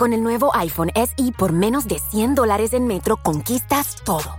Con el nuevo iPhone SE por menos de 100 dólares en Metro, conquistas todo.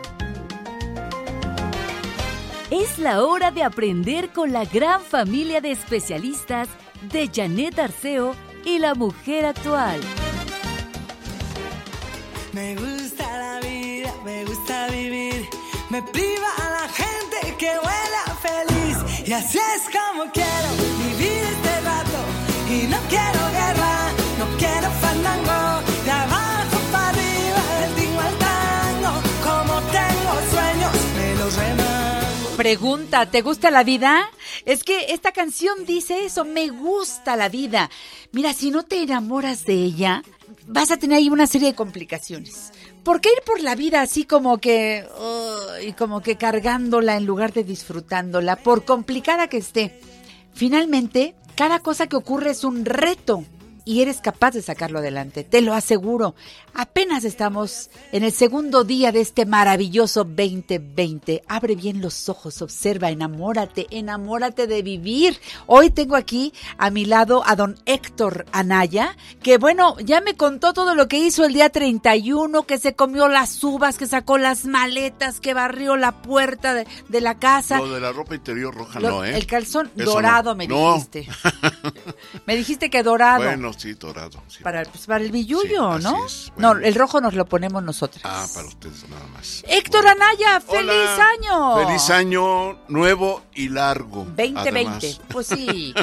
Es la hora de aprender con la gran familia de especialistas de Janet Arceo y la mujer actual. Me gusta la vida, me gusta vivir. Me priva a la gente que huela feliz. Y así es como quiero vivir este rato. Y no quiero guerra, no quiero fandango. Pregunta, ¿te gusta la vida? Es que esta canción dice eso, me gusta la vida. Mira, si no te enamoras de ella, vas a tener ahí una serie de complicaciones. ¿Por qué ir por la vida así como que, y como que cargándola en lugar de disfrutándola, por complicada que esté? Finalmente, cada cosa que ocurre es un reto y eres capaz de sacarlo adelante, te lo aseguro. Apenas estamos en el segundo día de este maravilloso 2020. Abre bien los ojos, observa, enamórate, enamórate de vivir. Hoy tengo aquí a mi lado a don Héctor Anaya, que bueno, ya me contó todo lo que hizo el día 31, que se comió las uvas, que sacó las maletas, que barrió la puerta de, de la casa. Lo de la ropa interior roja Lo- no, ¿eh? El calzón Eso dorado no. me No. dijiste. me dijiste que dorado. Bueno, sí, dorado. sí. Para, pues, para el billullo, Sí, ¿no? es. No, Bueno. el rojo nos lo ponemos nosotros. Ah, para ustedes nada más. Héctor Bueno. Anaya, feliz Hola. año. Feliz año nuevo y largo. 2020. además. Pues sí.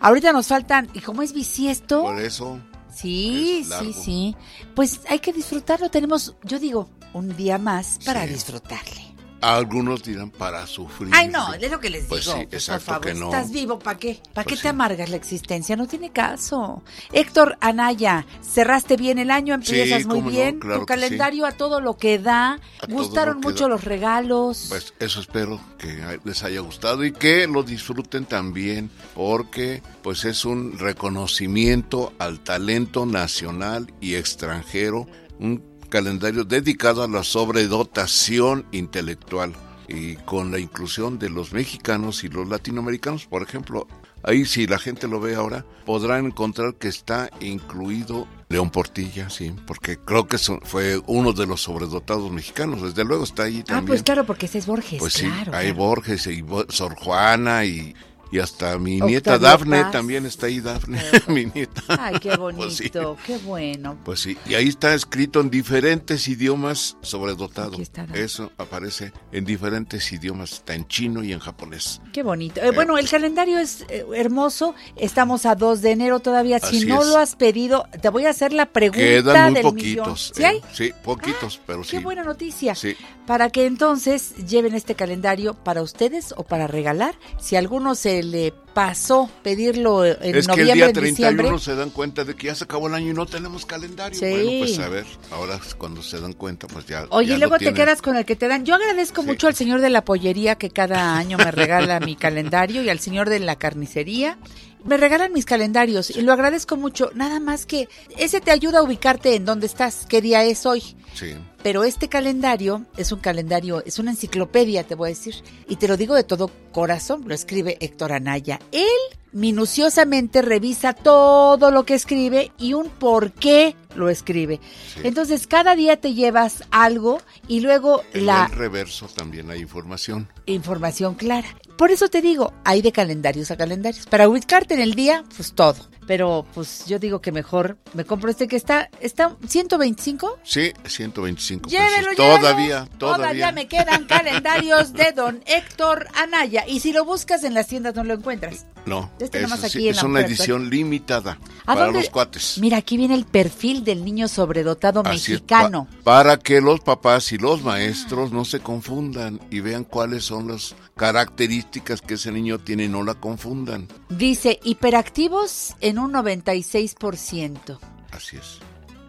Ahorita nos faltan, y como es bisiesto, Por eso, sí, sí, sí. Pues hay que disfrutarlo. Tenemos, yo digo, un día más para Sí. disfrutarle. Algunos dirán para sufrir. Ay, no, es lo que les Pues digo. sí, Pues, exacto por favor, que no. estás vivo, ¿para qué? ¿Para Pues qué sí. te amargas la existencia? No tiene caso. Héctor Anaya, cerraste bien el año, empiezas Sí, muy no, bien. claro tu calendario a todo lo que da. A Gustaron lo mucho da. los regalos. Pues eso espero que les haya gustado y que lo disfruten también porque pues es un reconocimiento al talento nacional y extranjero, un calendario dedicado a la sobredotación intelectual y con la inclusión de los mexicanos y los latinoamericanos, por ejemplo, ahí si la gente lo ve ahora, podrán encontrar que está incluido León Portilla, sí, porque creo que fue uno de los sobredotados mexicanos, desde luego está ahí ah, también. pues claro, porque ese es Borges. Pues sí, hay claro. Borges y Sor Juana y, y hasta mi Octavio nieta Dafne Paz. también está ahí, Dafne, mi nieta. Ay, qué bonito, Pues sí. qué bueno. Pues sí, y ahí está escrito en diferentes idiomas sobredotado. Está. Eso aparece en diferentes idiomas, está en chino y en japonés. Qué bonito. Eh, bueno, el calendario es eh, hermoso. Estamos a 2 de enero todavía. Si no es. lo has pedido, te voy a hacer la pregunta Quedan muy del poquitos. millón. ¿Sí eh, hay? Sí, poquitos, pero sí. Qué buena noticia. Sí. Para que entonces lleven este calendario para ustedes o para regalar. Si alguno se le pasó pedirlo en es que el noviembre, día en 31 diciembre. se dan cuenta de que ya se acabó el año y no tenemos calendario. Sí. Bueno, pues a ver, ahora cuando se dan cuenta, pues ya. Oye, ya y luego te quedas con el que te dan. Yo agradezco Sí. mucho al señor de la pollería que cada año me regala mi calendario y al señor de la carnicería. Me regalan mis calendarios y lo agradezco mucho. Nada más que ese te ayuda a ubicarte en dónde estás, qué día es hoy. Sí. Pero este calendario es un calendario, es una enciclopedia, te voy a decir. Y te lo digo de todo corazón, lo escribe Héctor Anaya. Él minuciosamente revisa todo lo que escribe y un por qué lo escribe. Sí. Entonces, cada día te llevas algo y luego En la el reverso también hay información. información clara. Por eso te digo, hay de calendarios a calendarios. Para ubicarte en el día, pues todo. Pero pues yo digo que mejor me compro este que está, está 125. Sí, 125 Llévelo, pesos. llévelo. Todavía, todavía. Todavía me quedan calendarios de don Héctor Anaya. Y si lo buscas en las tiendas no lo encuentras. No, Este es, nomás aquí en es la una edición limitada ¿A para dónde? los cuates. Mira, aquí viene el perfil del niño sobredotado Así es, mexicano. pa- para que los papás y los maestros no se confundan y vean cuáles son las características que ese niño tiene y no la confundan. Dice, hiperactivos en un 96%. Así es.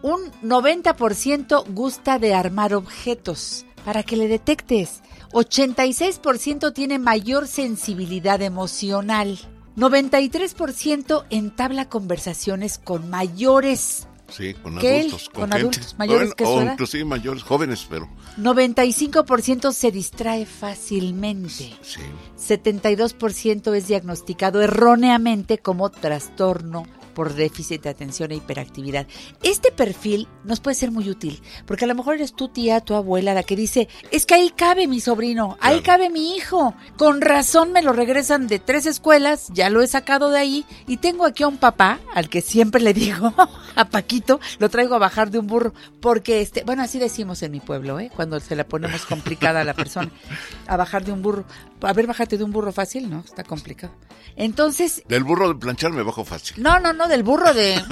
Un 90% gusta de armar objetos. para que le detectes. 86% tiene mayor sensibilidad emocional. 93% entabla conversaciones con mayores. Sí, con ¿Qué? adultos, con, ¿Con adultos mayores que su o edad? inclusive mayores, jóvenes, pero 95% se distrae fácilmente. sí. 72% es diagnosticado erróneamente como trastorno por déficit de atención e hiperactividad. Este perfil nos puede ser muy útil, porque a lo mejor eres tu tía, tu abuela, la que dice, es que ahí cabe mi sobrino, ahí Claro. cabe mi hijo. Con razón me lo regresan de tres escuelas, ya lo he sacado de ahí, y tengo aquí a un papá, al que siempre le digo, a Paquito, lo traigo a bajar de un burro, porque, este, bueno, así decimos en mi pueblo, ¿eh? cuando se la ponemos complicada a la persona, a bajar de un burro. A ver, bájate de un burro fácil, ¿no? Está complicado. Entonces, Del burro de planchar me bajo fácil. no, no, no, del burro de...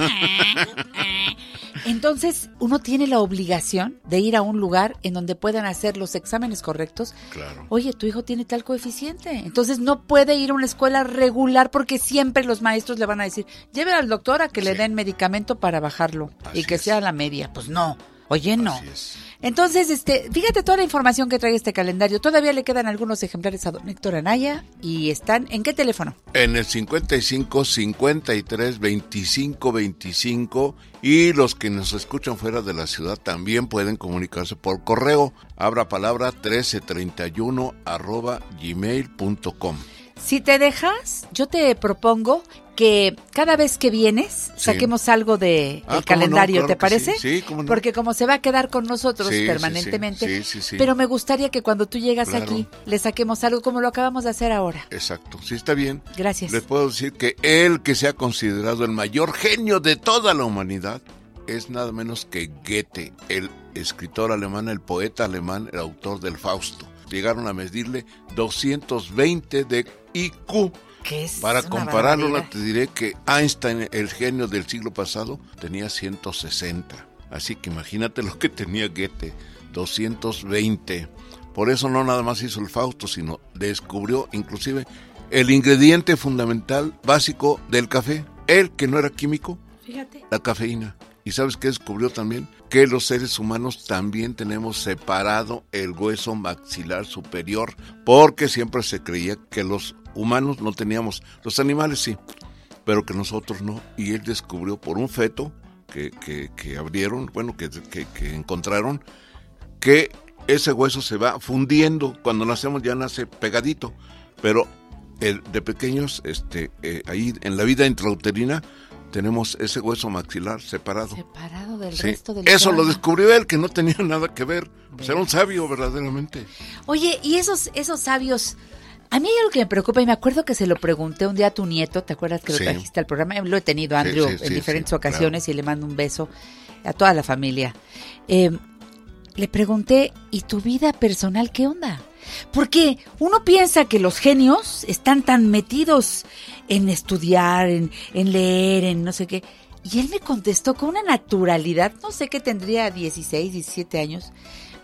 Entonces, uno tiene la obligación de ir a un lugar en donde puedan hacer los exámenes correctos. Claro. Oye, tu hijo tiene tal coeficiente. Entonces, no puede ir a una escuela regular porque siempre los maestros le van a decir, lleve al doctor a que le den medicamento para bajarlo y que es. sea la media. Pues no. Oye, no. Así es. Entonces, este, fíjate toda la información que trae este calendario. Todavía le quedan algunos ejemplares a don Héctor Anaya y están ¿en qué teléfono? En el 55 53 25 25 y los que nos escuchan fuera de la ciudad también pueden comunicarse por correo. Abra palabra 1331 arroba gmail.com. Si te dejas, yo te propongo que cada vez que vienes Sí. saquemos algo de Ah, el no, calendario, claro ¿te parece? sí. Sí, cómo no. Porque como se va a quedar con nosotros Sí, permanentemente, Sí, sí, sí. pero me gustaría que cuando tú llegas Claro. aquí le saquemos algo como lo acabamos de hacer ahora. Exacto, sí está bien. Gracias. Les puedo decir que él que se ha considerado el mayor genio de toda la humanidad es nada menos que Goethe, el escritor alemán, el poeta alemán, el autor del Fausto. Llegaron a medirle 220 de IQ. Para compararlo, barbaridad. te diré que Einstein, el genio del siglo pasado, tenía 160. Así que imagínate lo que tenía Goethe, 220. Por eso no nada más hizo el Fausto, sino descubrió inclusive el ingrediente fundamental básico del café. Él, que no era químico, Fíjate. la cafeína. ¿Y sabes qué descubrió también? Que los seres humanos también tenemos separado el hueso maxilar superior, porque siempre se creía que los humanos no teníamos, los animales sí, pero que nosotros no. Y él descubrió por un feto que, que, que abrieron, bueno, que, que, encontraron, que ese hueso se va fundiendo. Cuando nacemos ya nace pegadito, pero el, de pequeños, este, eh, ahí en la vida intrauterina, tenemos ese hueso maxilar separado. Separado del Sí, resto del Eso lo descubrió él, que no tenía nada que ver. Pues era un sabio, verdaderamente. Oye, y esos, esos sabios, a mí hay algo que me preocupa y me acuerdo que se lo pregunté un día a tu nieto, ¿te acuerdas que lo Sí. trajiste al programa? Lo he tenido, Andrew, sí, sí, en diferentes ocasiones y le mando un beso a toda la familia. Eh, le pregunté, ¿y tu vida personal qué onda? Porque uno piensa que los genios están tan metidos en estudiar, en, en leer, en no sé qué. Y él me contestó con una naturalidad, no sé qué tendría 16, 17 años.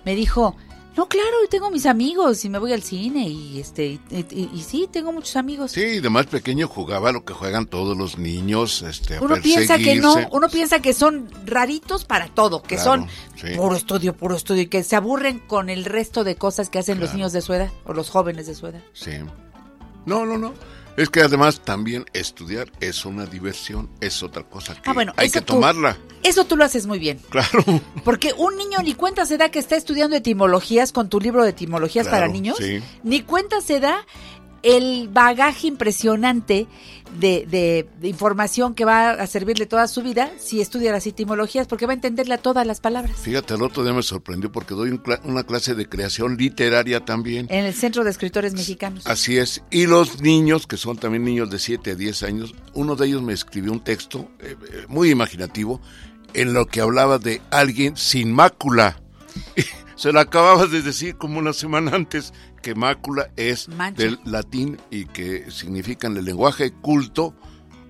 Me dijo, no, claro, yo tengo mis amigos y me voy al cine y este y, y- y sí, tengo muchos amigos. Sí, de más pequeño jugaba lo que juegan todos los niños, este, a Uno piensa que no, uno piensa que son raritos para todo, que Claro, son sí. puro estudio, puro estudio, y que se aburren con el resto de cosas que hacen los niños de su edad o los jóvenes de su edad. Sí. No, no, no. Es que además también estudiar es una diversión, es otra cosa que Ah, bueno, hay que tú- tomarla. Eso tú lo haces muy bien. Claro. Porque un niño ni cuenta se da que está estudiando etimologías con tu libro de etimologías Claro, para niños, sí. ni cuenta se da el bagaje impresionante de, de- de información que va a servirle toda su vida si estudia las etimologías, porque va a entenderle a todas las palabras. Fíjate, el otro día me sorprendió porque doy un cla- una clase de creación literaria también. En el Centro de Escritores Mexicanos. Así es. Y los niños, que son también niños de 7 a 10 años, uno de ellos me escribió un texto eh, eh, muy imaginativo en lo que hablaba de alguien sin mácula. Se lo acababa de decir como una semana antes, que mácula es Mancha. del latín y que significa en el lenguaje culto,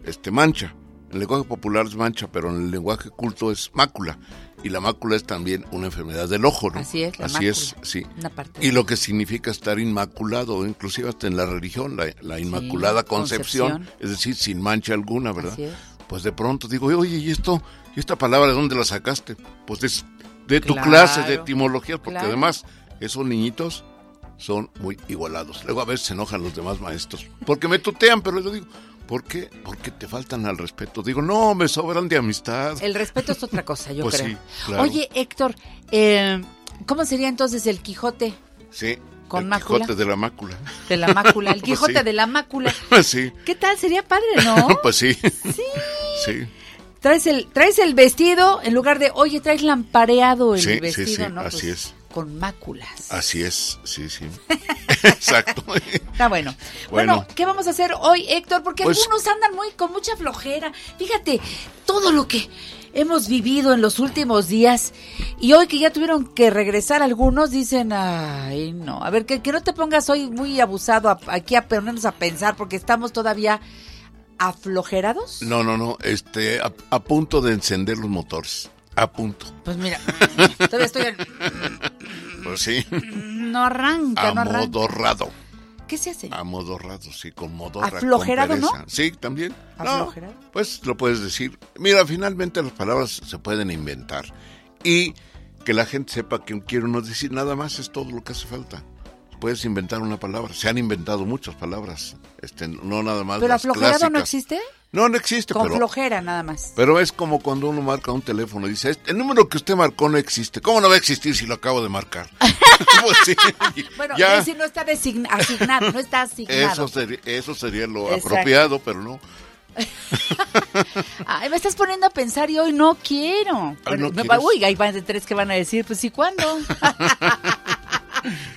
este mancha. En el lenguaje popular es mancha, pero en el lenguaje culto es mácula. Y la mácula es también una enfermedad del ojo, ¿no? Así es, la Así es, sí. Y lo que significa estar inmaculado, inclusive hasta en la religión, la, la Inmaculada Concepción, Concepción. es decir, sin mancha alguna, ¿verdad? Así es. Pues de pronto digo, oye, ¿y esto, esta palabra de dónde la sacaste? Pues de, de tu Claro, clase de etimología, porque claro. además esos niñitos son muy igualados. Luego a veces se enojan los demás maestros porque me tutean, pero yo digo, ¿por qué? Porque te faltan al respeto. Digo, no, me sobran de amistad. El respeto es otra cosa, yo Pues creo. sí, claro. Oye, Héctor, eh, ¿cómo sería entonces el Quijote Sí. ¿Con el mácula? Quijote de la mácula. de la mácula? El Pues Quijote sí. de la mácula. sí. ¿Qué tal? Sería padre, ¿no? Pues sí. Sí. Traes el, traes el vestido en lugar de, oye, traes lampareado el Sí, sí, vestido, sí, ¿no? así Pues, es. Con máculas. Así es, sí, sí. Exacto. Está bueno. bueno. Bueno. ¿qué vamos a hacer hoy, Héctor? Porque Pues- algunos andan muy con mucha flojera. Fíjate, todo lo que hemos vivido en los últimos días y hoy que ya tuvieron que regresar algunos dicen, ay, no, a ver, que, que no te pongas hoy muy abusado a- aquí a ponernos a pensar porque estamos todavía aflojerados. No, no, no. Este, a, a punto de encender los motores. A punto. Pues mira, todavía estoy en- Pues sí. no arranca, no arranca. Amodorrado. ¿Qué se hace? Amodorrado, sí, con modorra. con Aflojerado, ¿no? Sí, también. No, ¿Aflojerado? pues lo puedes decir. Mira, finalmente las palabras se pueden inventar. Y que la gente sepa que quiere uno decir nada más es todo lo que hace falta. Puedes inventar una palabra. Se han inventado muchas palabras. Este, no nada más ¿Pero aflojerado no existe? No, no existe, Con pero... flojera nada más. Pero es como cuando uno marca un teléfono y dice, el número que usted marcó no existe. ¿Cómo no va a existir si lo acabo de marcar? pues sí, Bueno, ya, es decir, no está asignado, no está asignado. eso, sería, eso sería lo Exacto. apropiado, pero no. Ay, me estás poniendo a pensar y hoy no quiero. Ay, ¿no Me va- quieres? uy, hay más de tres que van a decir, pues ¿y cuándo?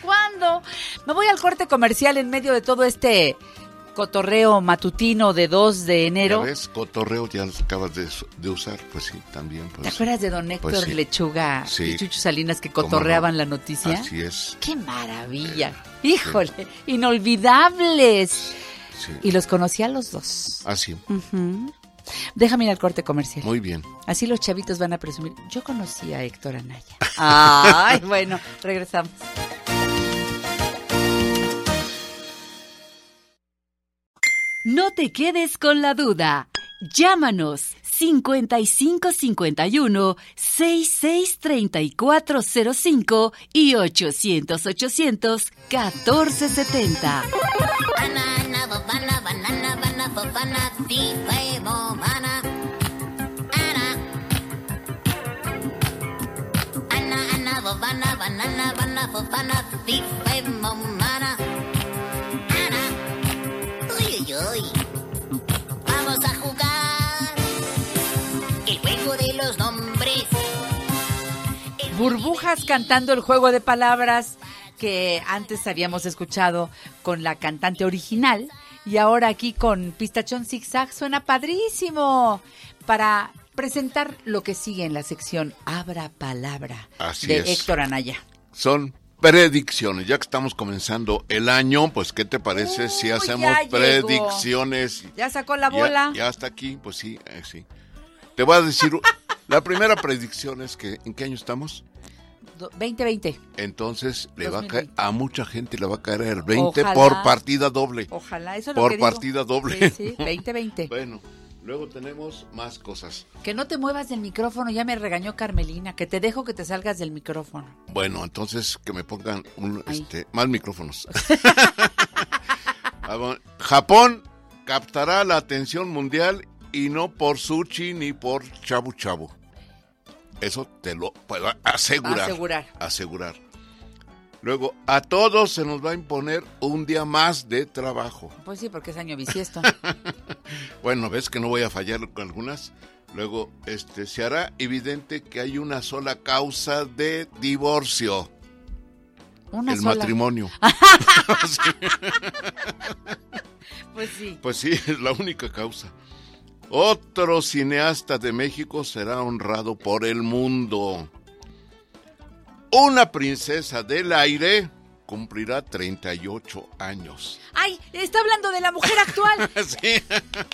¿Cuándo? Me voy al corte comercial en medio de todo este cotorreo matutino de 2 de ¿Ya enero. ves? Cotorreo ya lo acabas de, de usar, pues sí, también. Pues, ¿Te acuerdas de don Héctor Pues sí. Lechuga Sí. y Chucho Salinas que cotorreaban la noticia? Así es, ¡Qué maravilla! Híjole, inolvidables. Y los conocí a los dos. Así, Ujú. Déjame ir al corte comercial. muy bien. Así los chavitos van a presumir. Yo conocí a Héctor Anaya. Ay, bueno, regresamos. No te quedes con la duda. Llámanos 5551 663405 y 800 800 1470. Banana, banana, banana, banana, banana, fife, banana. Fife, banana. Ana. Uy, uy, uy. Vamos a jugar. El juego de los nombres. El Burbujas cantando el juego de palabras que antes habíamos escuchado con la cantante original y ahora aquí con Pistachón Zigzag suena padrísimo para presentar lo que sigue en la sección Abra Palabra Así de es. Héctor Anaya. Son predicciones. Ya que estamos comenzando el año, pues ¿qué te parece si hacemos ya llegó. predicciones? Ya sacó la bola. Ya, está aquí, pues sí, eh, sí. Te voy a decir, la primera predicción es que, ¿en qué año estamos? Do- 2020. Entonces le va a caer, 2020. a mucha gente le va a caer el 20 Ojalá. por partida doble. Ojalá, eso es lo Por digo. partida doble. Sí, sí, 2020. Bueno, luego tenemos más cosas. Que no te muevas del micrófono, ya me regañó Carmelina, que te dejo que te salgas del micrófono. Bueno, entonces que me pongan un, este, más micrófonos. Ah, Japón captará la atención mundial y no por sushi ni por chabu chabu. Eso te lo puedo asegurar. Asegurar. Asegurar. Luego, a todos se nos va a imponer un día más de trabajo. Pues sí, porque es año bisiesto. Bueno, ves que no voy a fallar con algunas. Luego, este, se hará evidente que hay una sola causa de divorcio. Una el sola. matrimonio. Pues sí. Pues sí, es la única causa. Otro cineasta de México será honrado por el mundo. Una princesa del aire cumplirá 38 años. Ay, está hablando de la mujer actual. Sí,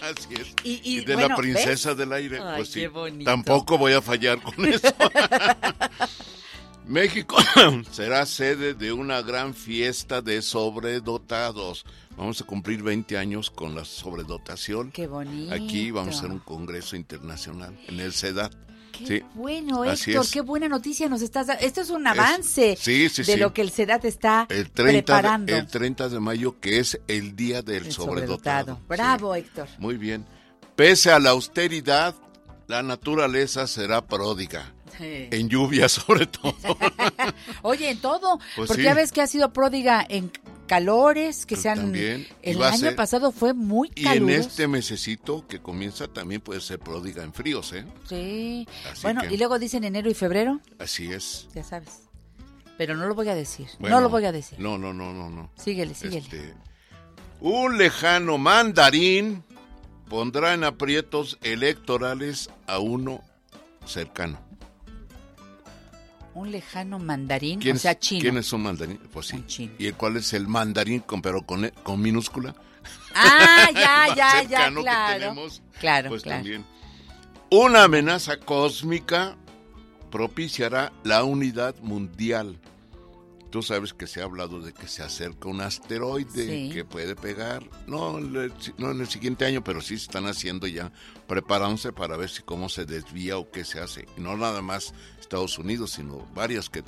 así es. Y- y, de bueno, la princesa del aire, Ay, pues sí. qué bonito. Tampoco voy a fallar con eso. México será sede de una gran fiesta de sobredotados. Vamos a cumplir 20 años con la sobredotación. Qué bonito. Aquí vamos a hacer un congreso internacional en el CEDAT. Qué Sí, bueno, así Héctor, es. qué buena noticia nos estás dando. Esto es un avance sí, sí, de lo que el SEDAT está El 30, preparando. de, el 30 de mayo, que es el día del El sobredotado. sobredotado. Bravo. Héctor. Muy bien. Pese a la austeridad, la naturaleza será pródiga. En lluvia, sobre todo. Oye, en todo, Pues porque sí. ya ves que ha sido pródiga en calores que se han... también, El año ser- pasado fue muy y en caluroso. este mesecito que comienza también puede ser pródiga en fríos, ¿eh? Sí. Así bueno, que- y luego dicen enero y febrero, Así es. ya sabes. Pero no lo voy a decir. no lo voy a decir. No, no, no, no, no. Síguele, síguele. Este, un lejano mandarín pondrá en aprietos electorales a uno cercano. Un lejano mandarín, ¿Quién o sea, chino. ¿Quién es un mandarín? Pues sí. Chino. ¿Y el cuál es el mandarín, con, pero con, con minúscula? Ah, ya, ya, ya, cercano que claro. tenemos, Claro, pues claro. también. Una amenaza cósmica propiciará la unidad mundial. Tú sabes que se ha hablado de que se acerca un asteroide Sí. que puede pegar, no, no en el siguiente año, pero sí se están haciendo ya, preparándose para ver si cómo se desvía o qué se hace. Y no nada más Estados Unidos, sino varias que,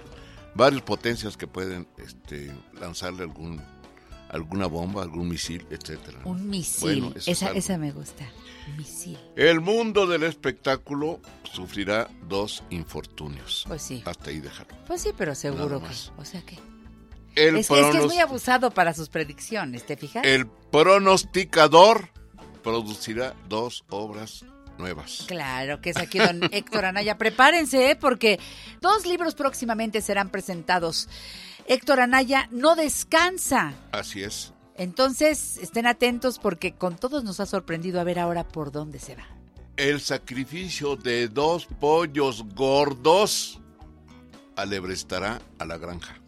varias potencias que pueden este, lanzarle algún, alguna bomba, algún misil, etcétera. Un misil. Bueno, eso es esa, esa me gusta. Misil. El mundo del espectáculo sufrirá dos infortunios. Pues sí. Hasta ahí dejarlo. Pues sí, pero seguro que. O sea que. El, Es, que- es que es muy abusado para sus predicciones, ¿te fijas? el pronosticador producirá dos obras nuevas. Claro, que es aquí don Héctor Anaya. Prepárense, ¿eh? porque dos libros próximamente serán presentados. Héctor Anaya no descansa. Así es. Entonces, estén atentos porque con todos nos ha sorprendido a ver ahora por dónde se va. El sacrificio de dos pollos gordos alebrestará a la granja.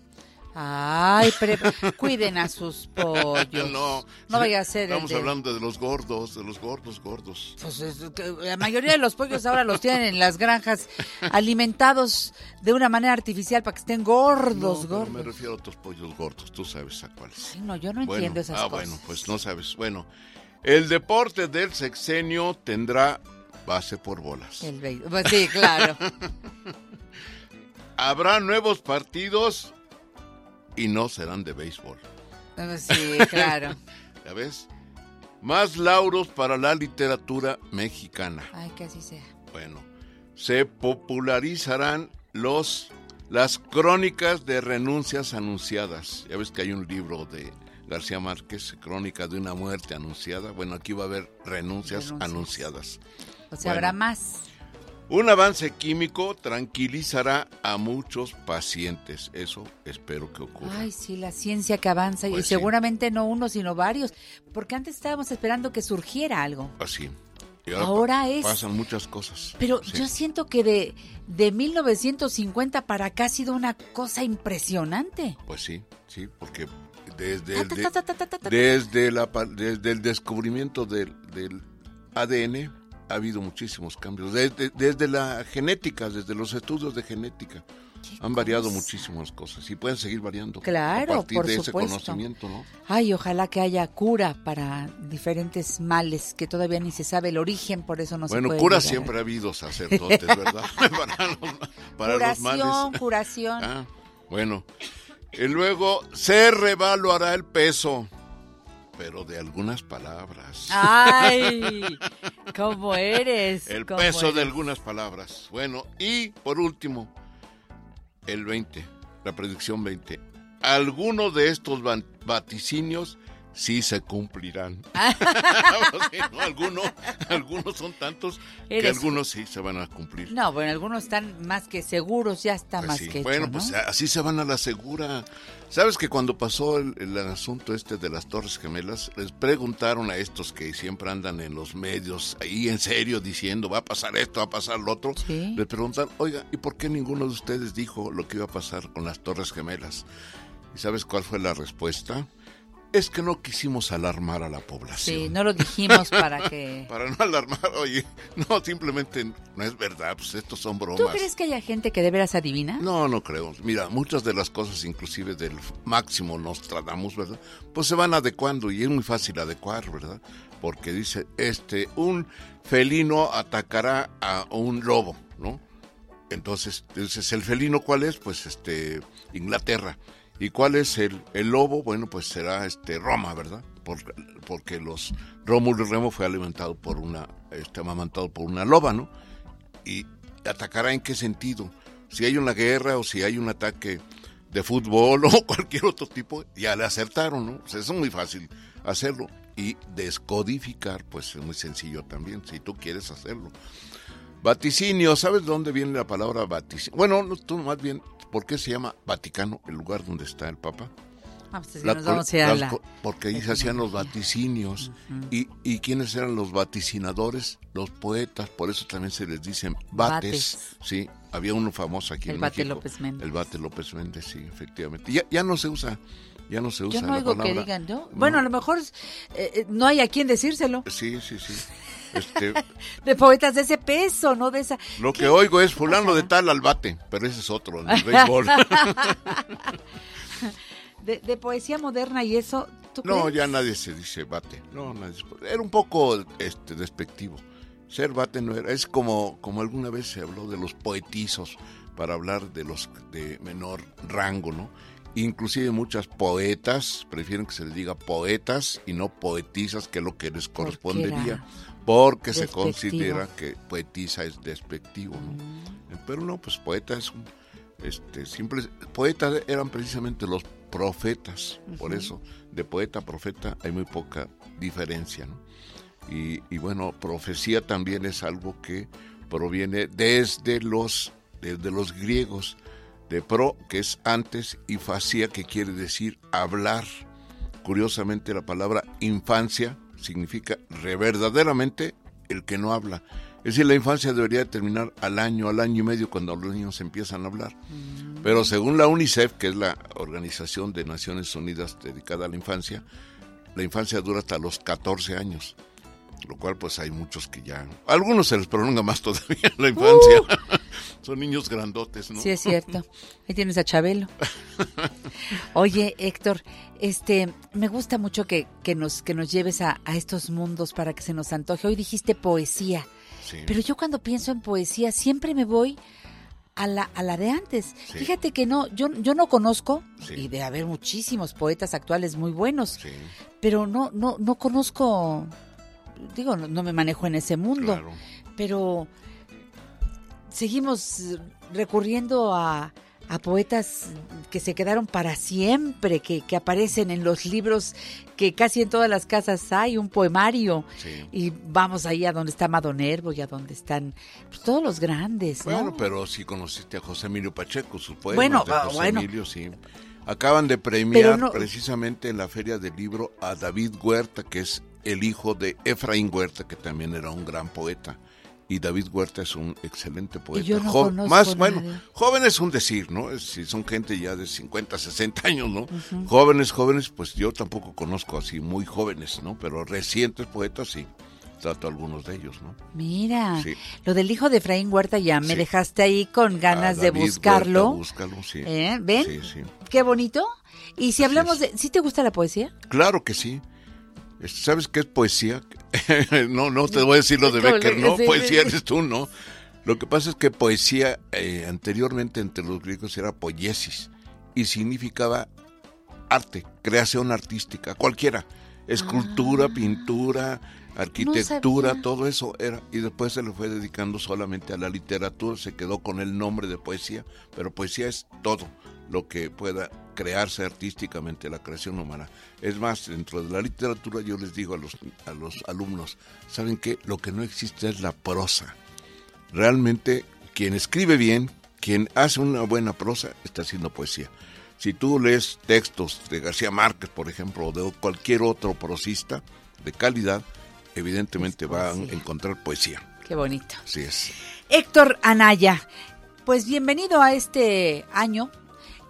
Ay, pre- cuiden a sus pollos. no, No vaya a ser el Estamos de- hablando de los gordos, de los gordos, gordos. Pues es la mayoría de los pollos ahora los tienen en las granjas alimentados de una manera artificial para que estén gordos, No, gordos. me refiero a otros pollos gordos, tú sabes a cuáles. Ay, no, yo no Bueno, entiendo esas ah, cosas. bueno, pues no sabes. Bueno, el deporte del sexenio tendrá base por bolas. El pues sí, claro. Habrá nuevos partidos y no serán de béisbol. Sí, claro. ¿Ya ves? Más lauros para la literatura mexicana. Ay, que así sea. Bueno, se popularizarán los las crónicas de renuncias anunciadas. Ya ves que hay un libro de García Márquez, Crónica de una muerte anunciada. Bueno, aquí va a haber renuncias, Renuncias. anunciadas. O sea, Bueno. habrá más. Un avance químico tranquilizará a muchos pacientes. Eso espero que ocurra. Ay, sí, la ciencia que avanza Pues y sí. seguramente no uno, sino varios. Porque antes estábamos esperando que surgiera algo. Así. Y Ahora es- Pasan muchas cosas. Pero Sí. yo siento que de, de 1950 para acá ha sido una cosa impresionante. Pues sí, sí, porque desde el, de- desde, la, desde el descubrimiento del, del ADN ha habido muchísimos cambios. Desde, desde la genética, desde los estudios de genética, han variado cosa? muchísimas cosas y pueden seguir variando. Claro, a partir por de ese supuesto. conocimiento, ¿no? Ay, ojalá que haya cura para diferentes males que todavía ni se sabe el origen, por eso no se bueno, puede cura llegar. siempre ha habido sacerdotes, ¿verdad? para los, para los Curación, males. curación. Ah, bueno. Y luego se revaluará el peso, pero de algunas palabras. Ay, ¿cómo eres? el ¿Cómo peso de algunas palabras. Bueno, y por último, el 20, la predicción 20. Algunos de estos vaticinios sí se cumplirán. Sí, ¿no? algunos, algunos son tantos que algunos sí se van a cumplir. No, bueno, algunos están más que seguros, ya está Pues más sí. que hecho, bueno, ¿no? pues así se van a la segura. ¿Sabes que cuando pasó el, el asunto este de las Torres Gemelas, les preguntaron a estos que siempre andan en los medios ahí en serio diciendo va a pasar esto, va a pasar lo otro? Sí. Les preguntan, oiga, ¿y por qué ninguno de ustedes dijo lo que iba a pasar con las Torres Gemelas? ¿Y sabes cuál fue la respuesta? Es que no quisimos alarmar a la población. Sí, no lo dijimos para que... Para no alarmar, oye, no, simplemente no es verdad, pues estos son bromas. ¿Tú crees que haya gente que de veras adivina? No, no creo. Mira, muchas de las cosas, inclusive del máximo Nostradamus, ¿verdad? Pues se van adecuando y es muy fácil adecuar, ¿verdad? Porque dice, este, un felino atacará a un lobo, ¿no? Entonces, entonces, ¿el felino cuál es? Pues este, Inglaterra. ¿Y cuál es el, el lobo? Bueno, pues será este Roma, ¿verdad? Porque, porque los Rómulo y Remo fue alimentado por una, este, amamantado por una loba, ¿no? Y atacará en qué sentido? Si hay una guerra o si hay un ataque de fútbol o cualquier otro tipo, ya le acertaron, ¿no? O sea, es muy fácil hacerlo. Y descodificar, pues es muy sencillo también, si tú quieres hacerlo. Vaticinio, ¿sabes dónde viene la palabra vaticinio? Bueno, no, tú más bien, ¿por qué se llama Vaticano, el lugar donde está el Papa? Ah, pues así La- nos vamos a ir a las la- co- porque ahí se hacían los vaticinios. y, ¿Y quiénes eran los vaticinadores? Los poetas, por eso también se les dicen bates. Bates. Sí, había uno famoso aquí El en Bate México. López Méndez. El Bate López Méndez, sí, efectivamente. Ya, ya no se usa, ya no se usa Yo no la oigo que digan, ¿no? Bueno, a lo mejor eh, eh, no hay a quien decírselo. Sí, sí, sí. Este, De poetas de ese peso, ¿no? De esa... lo ¿Qué? que oigo es fulano de tal al bate, pero ese es otro, el béisbol. De, de poesía moderna y eso, ¿tú No, crees? ya nadie se dice bate. No, nadie Era un poco este despectivo. Ser bate no era. Es como, como alguna vez se habló de los poetizos para hablar de los de menor rango, ¿no? Inclusive muchas poetas prefieren que se les diga poetas y no poetisas, que es lo que les correspondería, porque se considera que poetisa es despectivo, ¿no? Pero no, pues poeta es un este simple poetas eran precisamente los profetas, por eso de poeta a profeta hay muy poca diferencia, ¿no? Y, y bueno, profecía también es algo que proviene desde los desde los griegos de pro que es antes y facía que quiere decir hablar. Curiosamente la palabra infancia significa re- verdaderamente el que no habla. Es decir, la infancia debería terminar al año, al año y medio cuando los niños empiezan a hablar. Pero según la UNICEF, que es la Organización de Naciones Unidas dedicada a la infancia, la infancia dura hasta los 14 años. Lo cual pues hay muchos que ya... A algunos se les prolonga más todavía la infancia. Son niños grandotes, ¿no? Sí, es cierto. Ahí tienes a Chabelo. Oye, Héctor, este, me gusta mucho que, que nos, que nos lleves a, a estos mundos para que se nos antoje. Hoy dijiste poesía, Sí. pero yo cuando pienso en poesía siempre me voy a la, a la de antes. Sí. Fíjate que no, yo, yo no conozco, Sí. y de haber muchísimos poetas actuales muy buenos, Sí, pero no, no, no conozco, digo, no, no me manejo en ese mundo claro. pero seguimos recurriendo a, a poetas que se quedaron para siempre, que, que aparecen en los libros que casi en todas las casas hay, un poemario. Sí. Y vamos ahí a donde está Madonervo y a donde están pues, todos los grandes, ¿no? Bueno, pero sí conociste a José Emilio Pacheco, sus poemas Bueno, de ah, José bueno. Emilio, sí. Acaban de premiar no- precisamente en la Feria del Libro a David Huerta, que es el hijo de Efraín Huerta, que también era un gran poeta. Y David Huerta es un excelente poeta. yo no Jo- conozco más, bueno, nadie. joven es un decir, ¿no? Si son gente ya de 50, 60 años, ¿no? Jóvenes, jóvenes, pues yo tampoco conozco así muy jóvenes, ¿no? Pero recientes poetas sí. Trato a algunos de ellos, ¿no? Mira, Sí. lo del hijo de Efraín Huerta ya me Sí. dejaste ahí con ganas A de David buscarlo. Huerta, búscalo, sí. ¿Eh? ¿Ven? Sí, sí. Qué bonito. Y si hablamos de... ¿Sí te gusta la poesía? Claro que sí. ¿Sabes qué es poesía? no, no te voy a decir lo de Becker, no, sí, poesía sí. eres tú, no. Lo que pasa es que poesía eh, anteriormente entre los griegos era poiesis y significaba arte, creación artística, cualquiera, escultura, pintura, arquitectura, todo eso era y después se le fue dedicando solamente a la literatura, se quedó con el nombre de poesía, pero poesía es todo lo que pueda crearse artísticamente la creación humana. Es más, dentro de la literatura yo les digo a los a los alumnos, ¿saben qué? Lo que no existe es la prosa. Realmente quien escribe bien, quien hace una buena prosa está haciendo poesía. Si tú lees textos de García Márquez, por ejemplo, o de cualquier otro prosista de calidad, evidentemente Es va a encontrar poesía. Qué bonito. Así es. Héctor Anaya, pues bienvenido a este año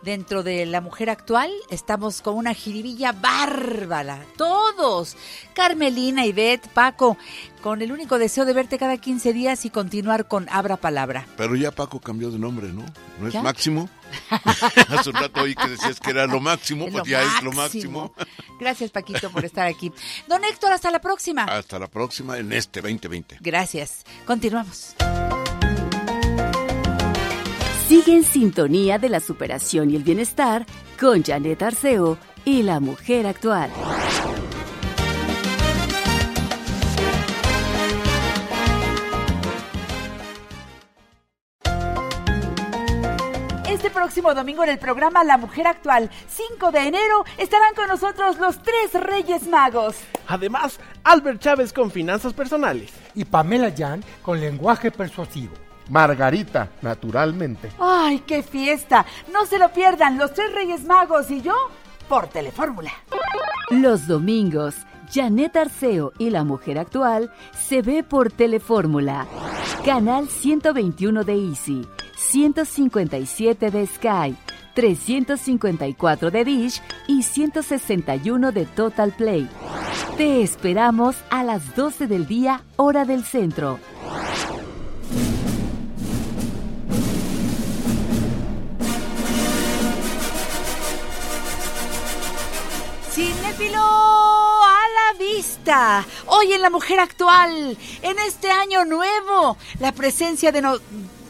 dentro de la mujer actual estamos con una jiribilla bárbara. Todos. Carmelina, Ivette, Paco, con el único deseo de verte cada 15 días y continuar con Abra Palabra. Pero ya Paco cambió de nombre, ¿no? ¿No es ¿Ya? Máximo? Hace un rato oí que decías que era lo máximo, Es pues ya es lo máximo. Gracias, Paquito, por estar aquí. Don Héctor, hasta la próxima. Hasta la próxima en este 2020. Gracias. Continuamos. Sigue en sintonía de la superación y el bienestar con Janet Arceo y la mujer actual. Este próximo domingo en el programa La Mujer Actual, 5 de enero, estarán con nosotros los tres Reyes Magos. Además, Albert Chávez con finanzas personales. y Pamela Jan con lenguaje persuasivo. Margarita, naturalmente. ¡Ay, qué fiesta! No se lo pierdan, los tres Reyes Magos y yo por Telefórmula. Los domingos, Janet Arceo y la mujer actual se ve por Telefórmula. Canal 121 de Easy, 157 de Sky, 354 de Dish y 161 de Total Play. Te esperamos a las 12 del día, hora del centro. Cinéfilo a la vista. Hoy en La Mujer Actual, en este año nuevo, la presencia de no,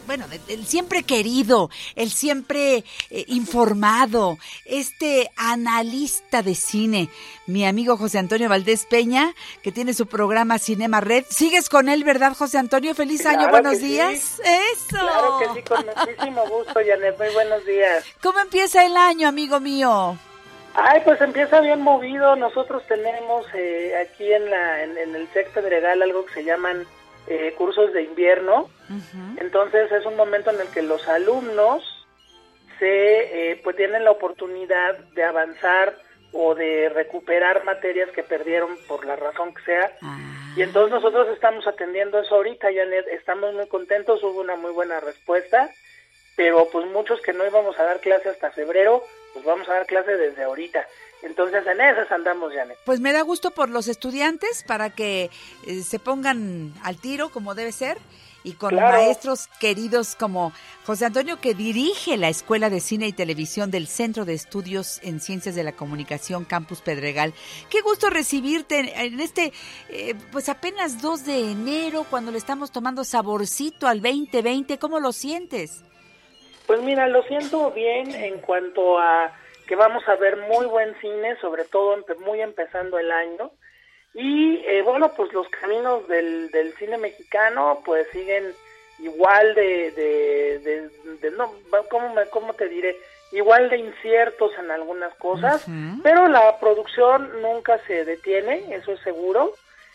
bueno, del siempre querido, el siempre eh, informado, este analista de cine, mi amigo José Antonio Valdés Peña, que tiene su programa Cinema Red. ¿Sigues con él, verdad, José Antonio? Feliz Claro año, buenos sí. días. Eso. Claro que sí, con muchísimo gusto, Janet. Muy buenos días. ¿Cómo empieza el año, amigo mío? Ay, pues empieza bien movido. Nosotros tenemos eh, aquí en, la, en, en el Sex Pedregal algo que se llaman eh, cursos de invierno. Entonces es un momento en el que los alumnos se eh, pues tienen la oportunidad de avanzar o de recuperar materias que perdieron por la razón que sea. Y entonces nosotros estamos atendiendo eso ahorita, Janet. Estamos muy contentos, hubo una muy buena respuesta, pero pues muchos que no íbamos a dar clase hasta febrero, pues vamos a dar clase desde ahorita. Entonces en esas andamos, Janet. Pues me da gusto por los estudiantes para que eh, se pongan al tiro como debe ser y con Claro. maestros queridos como José Antonio que dirige la Escuela de Cine y Televisión del Centro de Estudios en Ciencias de la Comunicación Campus Pedregal. Qué gusto recibirte en, en este eh, pues apenas 2 de enero cuando le estamos tomando saborcito al 2020. ¿Cómo lo sientes? Pues mira, lo siento bien en cuanto a que vamos a ver muy buen cine, sobre todo muy empezando el año. Y eh, bueno, pues los caminos del, del cine mexicano pues siguen igual de, de, de- de- no, ¿cómo, me, ¿cómo te diré? Igual de inciertos en algunas cosas, pero la producción nunca se detiene, eso es seguro.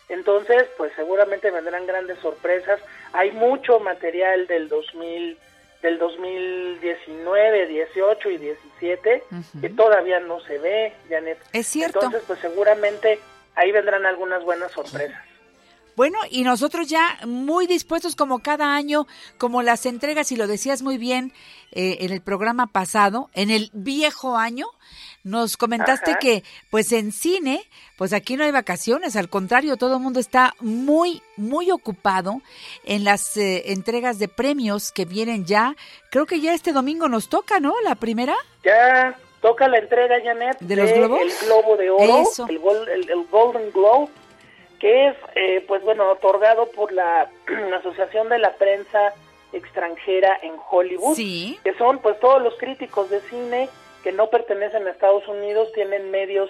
Entonces, pues seguramente vendrán grandes sorpresas. Hay mucho material del 2000 del 2019, 18 y 17 que todavía no se ve, Janet. Es cierto. Entonces, pues seguramente ahí vendrán algunas buenas sorpresas. Bueno, y nosotros ya muy dispuestos como cada año, como las entregas, y lo decías muy bien eh, en el programa pasado, en el viejo año, nos comentaste Ajá. que pues en cine, pues aquí no hay vacaciones, al contrario, todo el mundo está muy, muy ocupado en las eh, entregas de premios que vienen ya. Creo que ya este domingo nos toca, ¿no? La primera. Ya toca la entrega, Janet, ¿De los globos? el Globo de Oro, Eso. el, gol- el- el Golden Globe, que es, eh, pues bueno, otorgado por la Asociación de la Prensa Extranjera en Hollywood, Sí. que son pues todos los críticos de cine que no pertenecen a Estados Unidos, tienen medios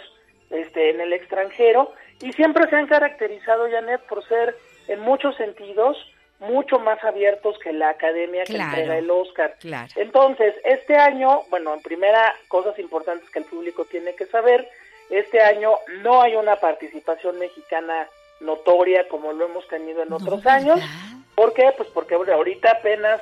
este, en el extranjero y siempre se han caracterizado, Janet, por ser en muchos sentidos mucho más abiertos que la academia que Claro. entrega el Oscar. Claro. Entonces, este año, bueno, en primera, cosas importantes que el público tiene que saber, este año no hay una participación mexicana notoria como lo hemos tenido en otros años. ¿Por qué? Pues porque ahorita apenas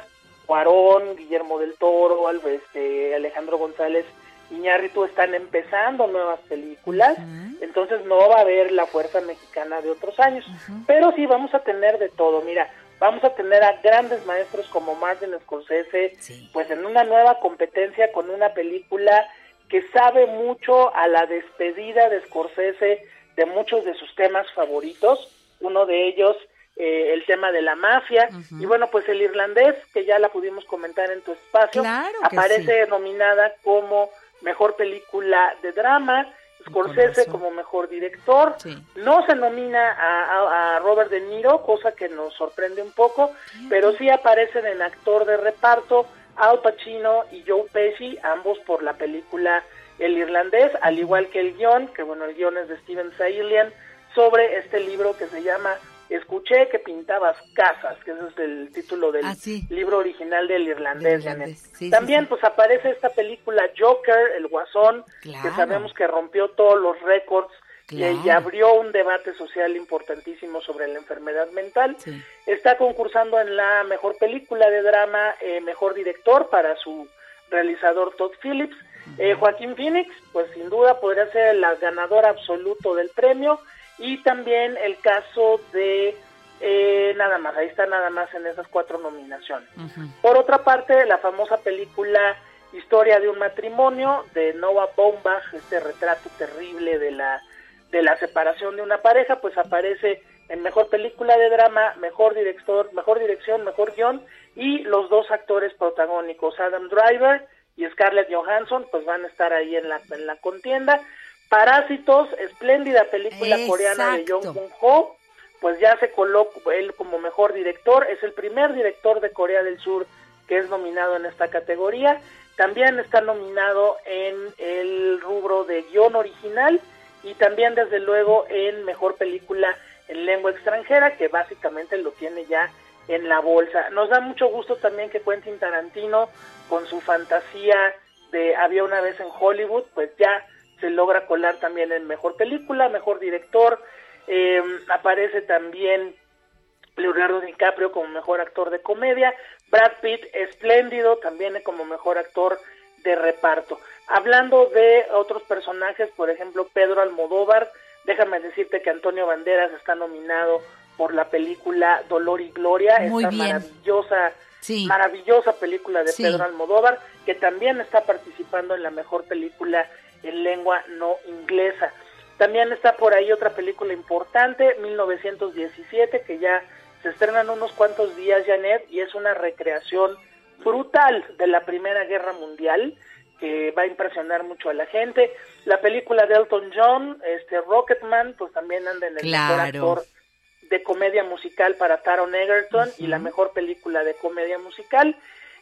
Cuarón, Guillermo del Toro, este, Alejandro González Iñárritu están empezando nuevas películas, entonces no va a haber la fuerza mexicana de otros años, pero sí vamos a tener de todo. Mira, vamos a tener a grandes maestros como Martin Scorsese, pues en una nueva competencia con una película que sabe mucho a la despedida de Scorsese de muchos de sus temas favoritos, uno de ellos eh, el tema de la mafia, y bueno, pues el irlandés, que ya la pudimos comentar en tu espacio, aparece nominada como mejor película de drama, Scorsese como mejor director, no se nomina a, Robert De Niro, cosa que nos sorprende un poco, pero sí. aparecen en actor de reparto Al Pacino y Joe Pesci, ambos por la película El Irlandés, al igual que el guion, que bueno, el guion es de Steven Sailian, sobre este libro que se llama Escuché que pintabas casas, que ese es el título del ah, libro original del irlandés. También pues aparece esta película Joker, el guasón, que sabemos que rompió todos los récords y, abrió un debate social importantísimo sobre la enfermedad mental. Está concursando en la mejor película de drama, eh, mejor director para su realizador Todd Phillips. Eh, Joaquín Phoenix, pues sin duda podría ser el ganador absoluto del premio y también el caso de eh, nada más, ahí está nada más en esas cuatro nominaciones. Por otra parte, la famosa película Historia de un matrimonio de Noah Baumbach, este retrato terrible de la de la separación de una pareja, pues aparece en mejor película de drama, mejor director, mejor dirección, mejor guion y los dos actores protagónicos, Adam Driver y Scarlett Johansson, pues van a estar ahí en la en la contienda. Parásitos, espléndida película coreana de Jong Jung Ho, pues ya se colocó él como mejor director, es el primer director de Corea del Sur que es nominado en esta categoría. También está nominado en el rubro de guion original y también desde luego en mejor película en lengua extranjera, que básicamente lo tiene ya en la bolsa. Nos da mucho gusto también que Quentin Tarantino, con su fantasía de Había una vez en Hollywood, pues ya se logra colar también en mejor película, mejor director, eh, aparece también Leonardo DiCaprio como mejor actor de comedia, Brad Pitt espléndido también como mejor actor de reparto. Hablando de otros personajes, por ejemplo Pedro Almodóvar, déjame decirte que Antonio Banderas está nominado por la película Dolor y Gloria, esta maravillosa maravillosa película de Pedro Almodóvar, que también está participando en la mejor película en lengua no inglesa. También está por ahí otra película importante, 1917, que ya se estrena en unos cuantos días, Janet, y es una recreación brutal de la Primera Guerra Mundial, que va a impresionar mucho a la gente. La película de Elton John, este Rocketman, pues también anda en el mejor actor de comedia musical para Taron Egerton y la mejor película de comedia musical.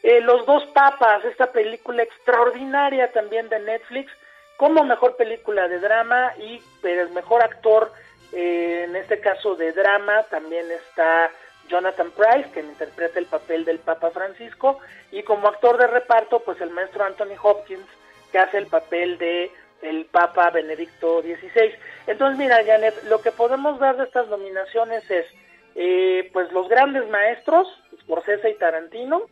Eh, Los dos papas, esta película extraordinaria también de Netflix, como mejor película de drama y el mejor actor, eh, en este caso de drama, también está Jonathan Price, que interpreta el papel del Papa Francisco, y como actor de reparto, pues el maestro Anthony Hopkins, que hace el papel de el Papa Benedicto XVI. Entonces, mira, Janet, lo que podemos dar de estas nominaciones es, eh, pues los grandes maestros, Scorsese y Tarantino,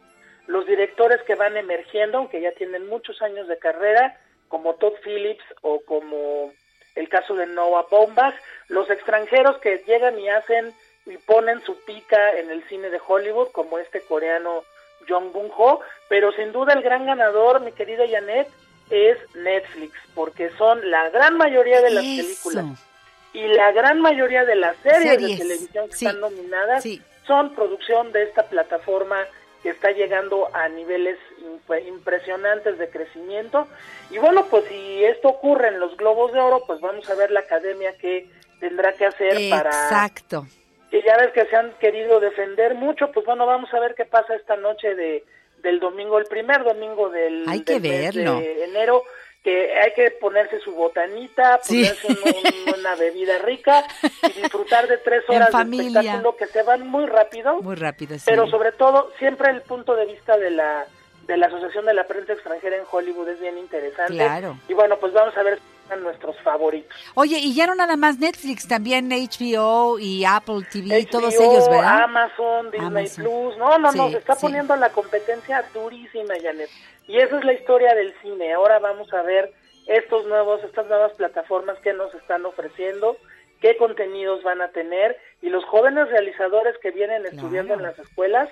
los directores que van emergiendo, aunque ya tienen muchos años de carrera, como Todd Phillips o como el caso de Noah Baumbach, los extranjeros que llegan y hacen y ponen su pica en el cine de Hollywood, como este coreano Jong Bung Ho, pero sin duda el gran ganador, mi querida Janet, es Netflix, porque son la gran mayoría de las películas y la gran mayoría de las series, de televisión que están nominadas son producción de esta plataforma que está llegando a niveles impresionantes de crecimiento. Y bueno, pues si esto ocurre en los Globos de Oro, pues vamos a ver la academia que tendrá que hacer para... Exacto. Que ya ves que se han querido defender mucho, pues bueno, vamos a ver qué pasa esta noche de del domingo, el primer domingo del, hay que verlo. de enero que hay que ponerse su botanita, ponerse una bebida rica y disfrutar de tres horas de espectáculo que se van muy rápido. Muy rápido, sí. Pero sobre todo, siempre el punto de vista de la, de la Asociación de la Prensa Extranjera en Hollywood es bien interesante. Claro. Y bueno, pues vamos a ver nuestros favoritos. Oye, y ya no nada más Netflix, también HBO y Apple TV, todos ellos, ¿verdad? Amazon, Disney Plus. No, no, no, se está poniendo la competencia durísima, Janet. Y esa es la historia del cine. Ahora vamos a ver estos nuevos, estas nuevas plataformas que nos están ofreciendo, qué contenidos van a tener y los jóvenes realizadores que vienen estudiando en las escuelas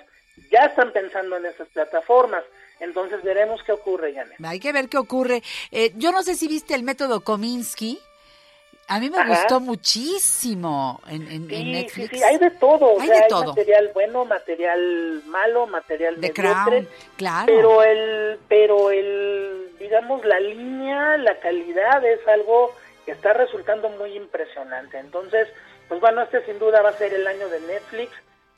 ya están pensando en esas plataformas. Entonces veremos qué ocurre, Janet. Hay que ver qué ocurre. Eh, yo no sé si viste el método Kominsky. A mí me Ajá. gustó muchísimo en, en- en Sí, Netflix. sí, sí, hay de todo. o Hay sea, de hay todo. material bueno, material malo, material mediocre. Crown, claro. Pero el, pero el, digamos, la línea, la calidad es algo que está resultando muy impresionante. Entonces, pues bueno, este sin duda va a ser el año de Netflix.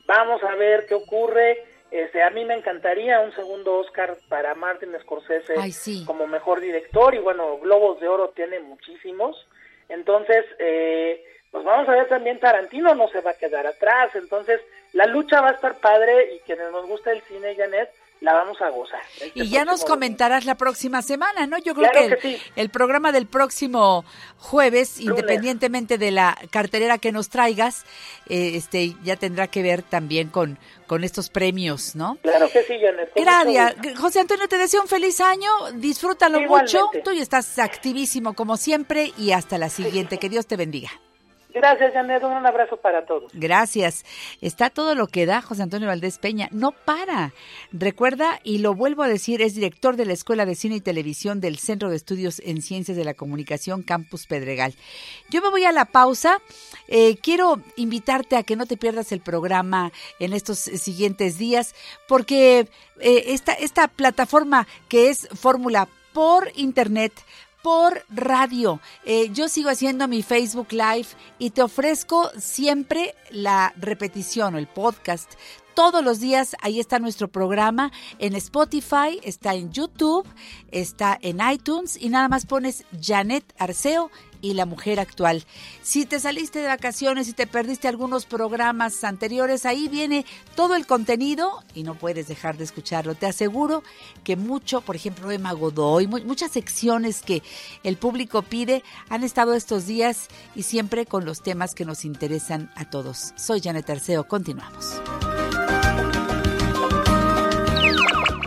Vamos a ver qué ocurre. Este, a mí me encantaría un segundo Oscar para Martin Scorsese Ay, sí. como mejor director y bueno, Globos de Oro tiene muchísimos. Entonces, eh, pues vamos a ver también Tarantino no se va a quedar atrás. Entonces, la lucha va a estar padre y quienes nos gusta el cine, Janet, la vamos a gozar. Este Y ya nos comentarás la próxima semana, ¿no? Yo creo Claro que, el, que sí. el programa del próximo jueves, Lunes. independientemente de la cartelera que nos traigas, eh, este ya tendrá que ver también con, con estos premios, ¿no? Claro que sí, Janet. Gracias. José Antonio, te deseo un feliz año, disfrútalo Igualmente. mucho, tú ya estás activísimo como siempre y hasta la siguiente, que Dios te bendiga. Gracias, Janet. Un abrazo para todos. Gracias. Está todo lo que da José Antonio Valdés Peña. No para. Recuerda, y lo vuelvo a decir, es director de la Escuela de Cine y Televisión del Centro de Estudios en Ciencias de la Comunicación Campus Pedregal. Yo me voy a la pausa. Eh, quiero invitarte a que no te pierdas el programa en estos siguientes días, porque eh, esta, esta plataforma que es Fórmula por Internet, por radio. Eh, yo sigo haciendo mi Facebook Live y te ofrezco siempre la repetición o el podcast. Todos los días ahí está nuestro programa en Spotify, está en YouTube, está en iTunes y nada más pones Janet Arceo y la mujer actual. Si te saliste de vacaciones y te perdiste algunos programas anteriores, ahí viene todo el contenido y no puedes dejar de escucharlo. Te aseguro que mucho, por ejemplo, Emma Godoy, mu- muchas secciones que el público pide han estado estos días y siempre con los temas que nos interesan a todos. Soy Janet Arceo, continuamos.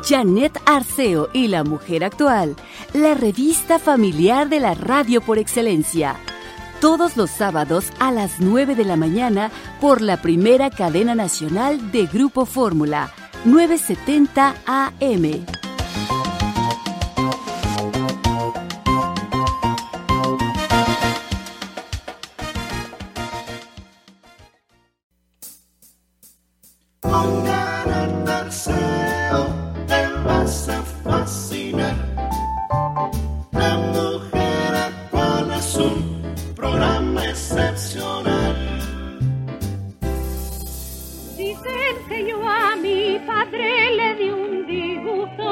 Janet Arceo y la mujer actual, la revista familiar de la radio por excelencia. Todos los sábados a las 9 de la mañana por la primera cadena nacional de Grupo Fórmula, 970 AM. A fascinar. La mujer actual es un programa excepcional. Dicen que yo a mi padre le di un disgusto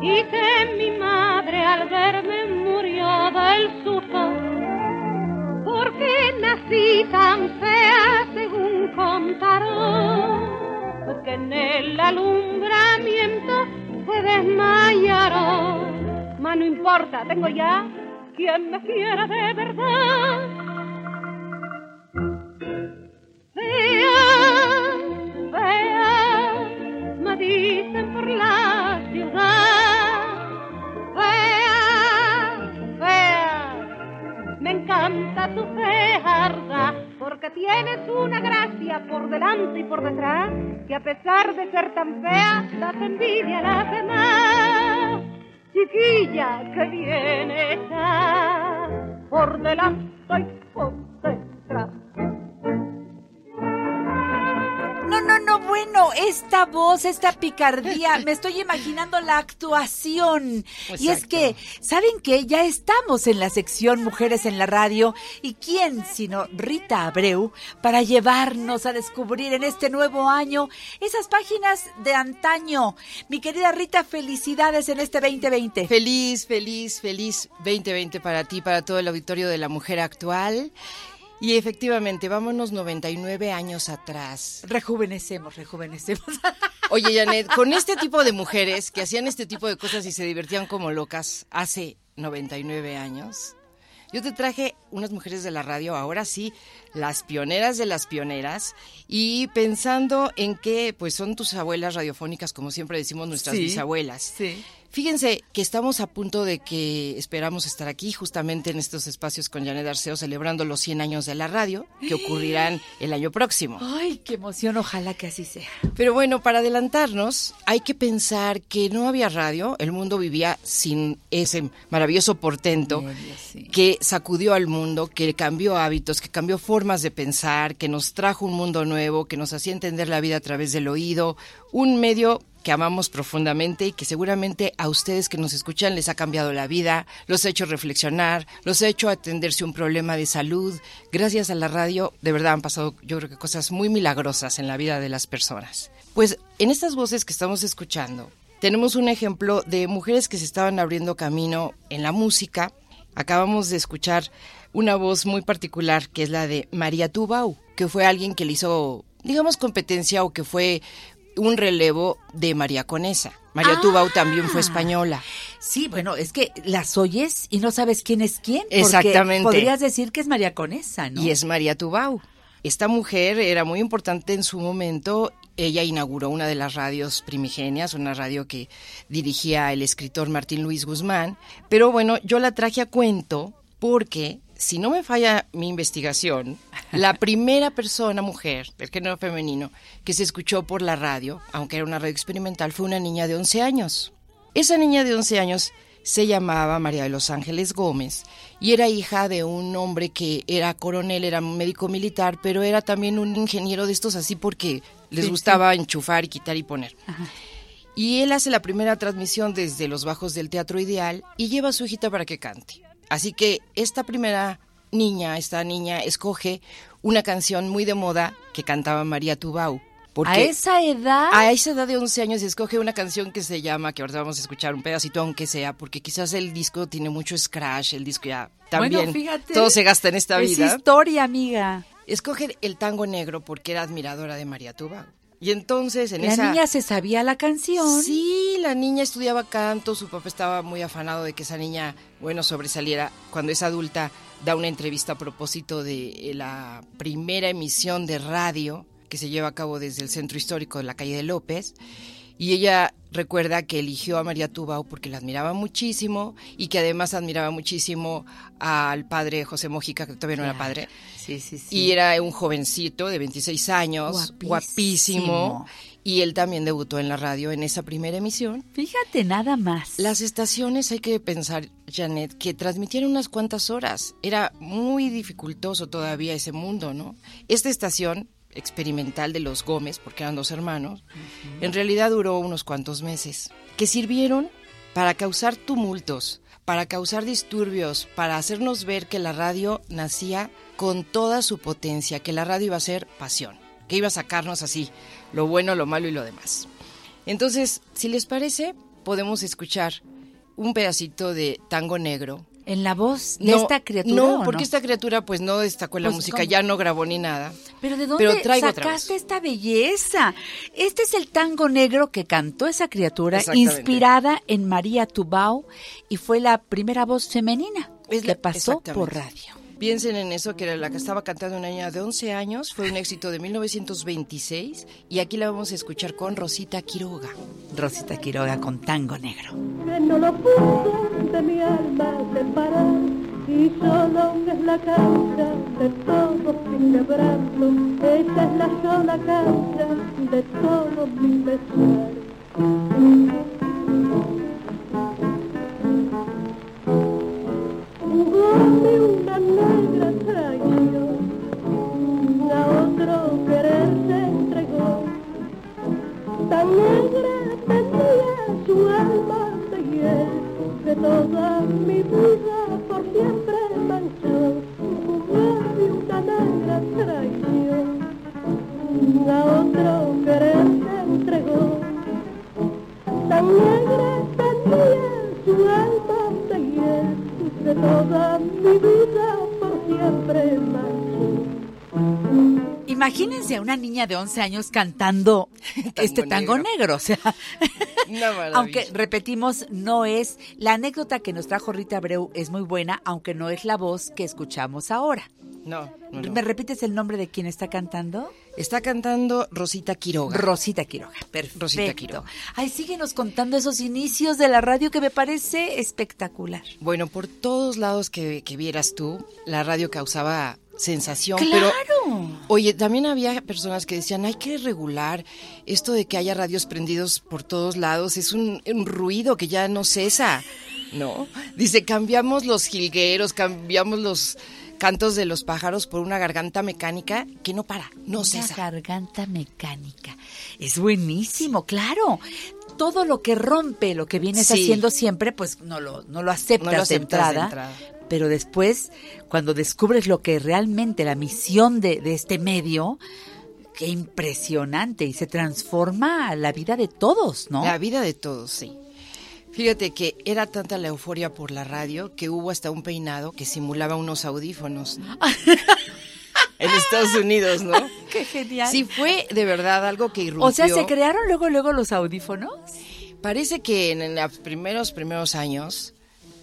y que mi madre al verme murió del susto porque nací tan fea según contaron porque en el alumbramiento se desmayaron mas no importa tengo ya quien me quiera de verdad. Fea, fea, me dicen por la ciudad. Fea, fea, me encanta tu fejarda, porque tienes una gracia por delante y por detrás, que a pesar de ser tan fea, das envidia a las demás. Chiquilla que viene está por delante y por bueno, esta voz, esta picardía, me estoy imaginando la actuación. Y es que, ¿saben qué? Ya estamos en la sección Mujeres en la Radio. ¿Y quién sino Rita Abreu para llevarnos a descubrir en este nuevo año esas páginas de antaño? Mi querida Rita, felicidades en este 2020. Feliz, feliz, feliz 2020 para ti, para todo el auditorio de la mujer actual. Y efectivamente, vámonos 99 años atrás. Rejuvenecemos, rejuvenecemos. Oye, Janet, con este tipo de mujeres que hacían este tipo de cosas y se divertían como locas hace 99 años, yo te traje unas mujeres de la radio, ahora sí, las pioneras de las pioneras, y pensando en que pues son tus abuelas radiofónicas, como siempre decimos nuestras Sí, bisabuelas. Sí. Fíjense que estamos a punto de que esperamos estar aquí justamente en estos espacios con Janet Arceo celebrando los 100 años de la radio que ocurrirán el año próximo. Ay, qué emoción, ojalá que así sea. Pero bueno, para adelantarnos, hay que pensar que no había radio, el mundo vivía sin ese maravilloso portento que sacudió al mundo, que cambió hábitos, que cambió formas de pensar, que nos trajo un mundo nuevo, que nos hacía entender la vida a través del oído, un medio que amamos profundamente y que seguramente a ustedes que nos escuchan les ha cambiado la vida, los ha hecho reflexionar, los ha hecho atenderse un problema de salud. Gracias a la radio, de verdad han pasado yo creo que cosas muy milagrosas en la vida de las personas. Pues en estas voces que estamos escuchando, tenemos un ejemplo de mujeres que se estaban abriendo camino en la música. Acabamos de escuchar una voz muy particular que es la de María Tubau, que fue alguien que le hizo digamos competencia o que fue un relevo de María Conesa. María Ah. Tubau también fue española. Sí, bueno, es que las oyes y no sabes quién es quién. porque Exactamente. Podrías decir que es María Conesa, ¿no? Y es María Tubau. Esta mujer era muy importante en su momento. Ella inauguró una de las radios primigenias, una radio que dirigía el escritor Martín Luis Guzmán. Pero bueno, yo la traje a cuento porque, si no me falla mi investigación, la primera persona, mujer, del género femenino, que se escuchó por la radio, aunque era una radio experimental, fue una niña de 11 años. Esa niña de 11 años se llamaba María de los Ángeles Gómez y era hija de un hombre que era coronel, era médico militar, pero era también un ingeniero de estos así porque les Sí, gustaba enchufar y quitar y poner. Y él hace la primera transmisión desde los bajos del Teatro Ideal y lleva a su hijita para que cante. Así que esta primera niña, esta niña escoge una canción muy de moda que cantaba María Tubau. Porque a esa edad. a esa edad de 11 años escoge una canción que se llama, que ahorita vamos a escuchar un pedacito aunque sea, porque quizás el disco tiene mucho scratch, el disco ya también, Bueno, fíjate. todo se gasta en esta es vida. historia, amiga. Escoge el tango negro porque era admiradora de María Tubau. Y entonces en la esa... niña se sabía la canción. Sí, la niña estudiaba canto, su papá estaba muy afanado de que esa niña, bueno, sobresaliera. Cuando es adulta, da una entrevista a propósito de eh, la primera emisión de radio que se lleva a cabo desde el centro histórico de la calle de López. Y ella recuerda que eligió a María Tubau porque la admiraba muchísimo y que además admiraba muchísimo al padre José Mojica, que todavía no era padre. Sí, sí, sí. Y era un jovencito de 26 años, Guapísimo. guapísimo. Y él también debutó en la radio en esa primera emisión. Fíjate nada más. Las estaciones, hay que pensar, Janet, que transmitieron unas cuantas horas. Era muy dificultoso todavía ese mundo, ¿no? Esta estación experimental de los Gómez, porque eran dos hermanos, en realidad duró unos cuantos meses, que sirvieron para causar tumultos, para causar disturbios, para hacernos ver que la radio nacía con toda su potencia, que la radio iba a ser pasión, que iba a sacarnos así lo bueno, lo malo y lo demás. Entonces, si les parece, podemos escuchar un pedacito de tango negro. En la voz de No, esta criatura. No, ¿o porque esta criatura pues no destacó en la Pues, música, ¿cómo? ya no grabó ni nada. Pero ¿de dónde Pero sacaste esta belleza? Este es el tango negro que cantó esa criatura, inspirada en María Tubau, y fue la primera voz femenina Es que la- pasó por radio. Piensen en eso, que era la que estaba cantando una niña de 11 años, fue un éxito de 1926 y aquí la vamos a escuchar con Rosita Quiroga. Rosita Quiroga con tango negro. que no lo pudo de mi alma separar y solo es la causa de todo mi quebranto esa es la sola causa de todo mi pesar Jugóme una negra traición a otro querer se entregó. Tan negra tenía su alma de hiel de toda mi vida por siempre manchó Imagínense a una niña de 11 años cantando este tango negro. negro. o sea, aunque repetimos, no es la anécdota que nos trajo Rita Abreu es muy buena, aunque no es la voz que escuchamos ahora. No, no, no. ¿Me repites el nombre de quien está cantando? Está cantando Rosita Quiroga. Rosita Quiroga, perfecto. Rosita Quiroga. Ay, síguenos contando esos inicios de la radio que me parece espectacular. Bueno, por todos lados que, que vieras tú, la radio causaba sensación, ¡Claro! pero oye, también había personas que decían, hay que regular esto de que haya radios prendidos por todos lados, es un, un ruido que ya no cesa, ¿no? Dice, cambiamos los jilgueros, cambiamos los cantos de los pájaros por una garganta mecánica que no para, no Una cesa. garganta mecánica. Es buenísimo, claro. Todo lo que rompe lo que vienes Sí. haciendo siempre, pues no lo, no lo aceptas, No lo aceptas de entrada, entrada. Pero después, cuando descubres lo que realmente la misión de, de este medio, qué impresionante. Y se transforma la vida de todos, ¿no? La vida de todos, sí. Fíjate que era tanta la euforia por la radio que hubo hasta un peinado que simulaba unos audífonos. ¿no? en Estados Unidos, ¿no? Qué genial. Sí, fue de verdad algo que irrumpió. o sea, ¿se crearon luego, luego los audífonos? Parece que en los primeros, primeros años,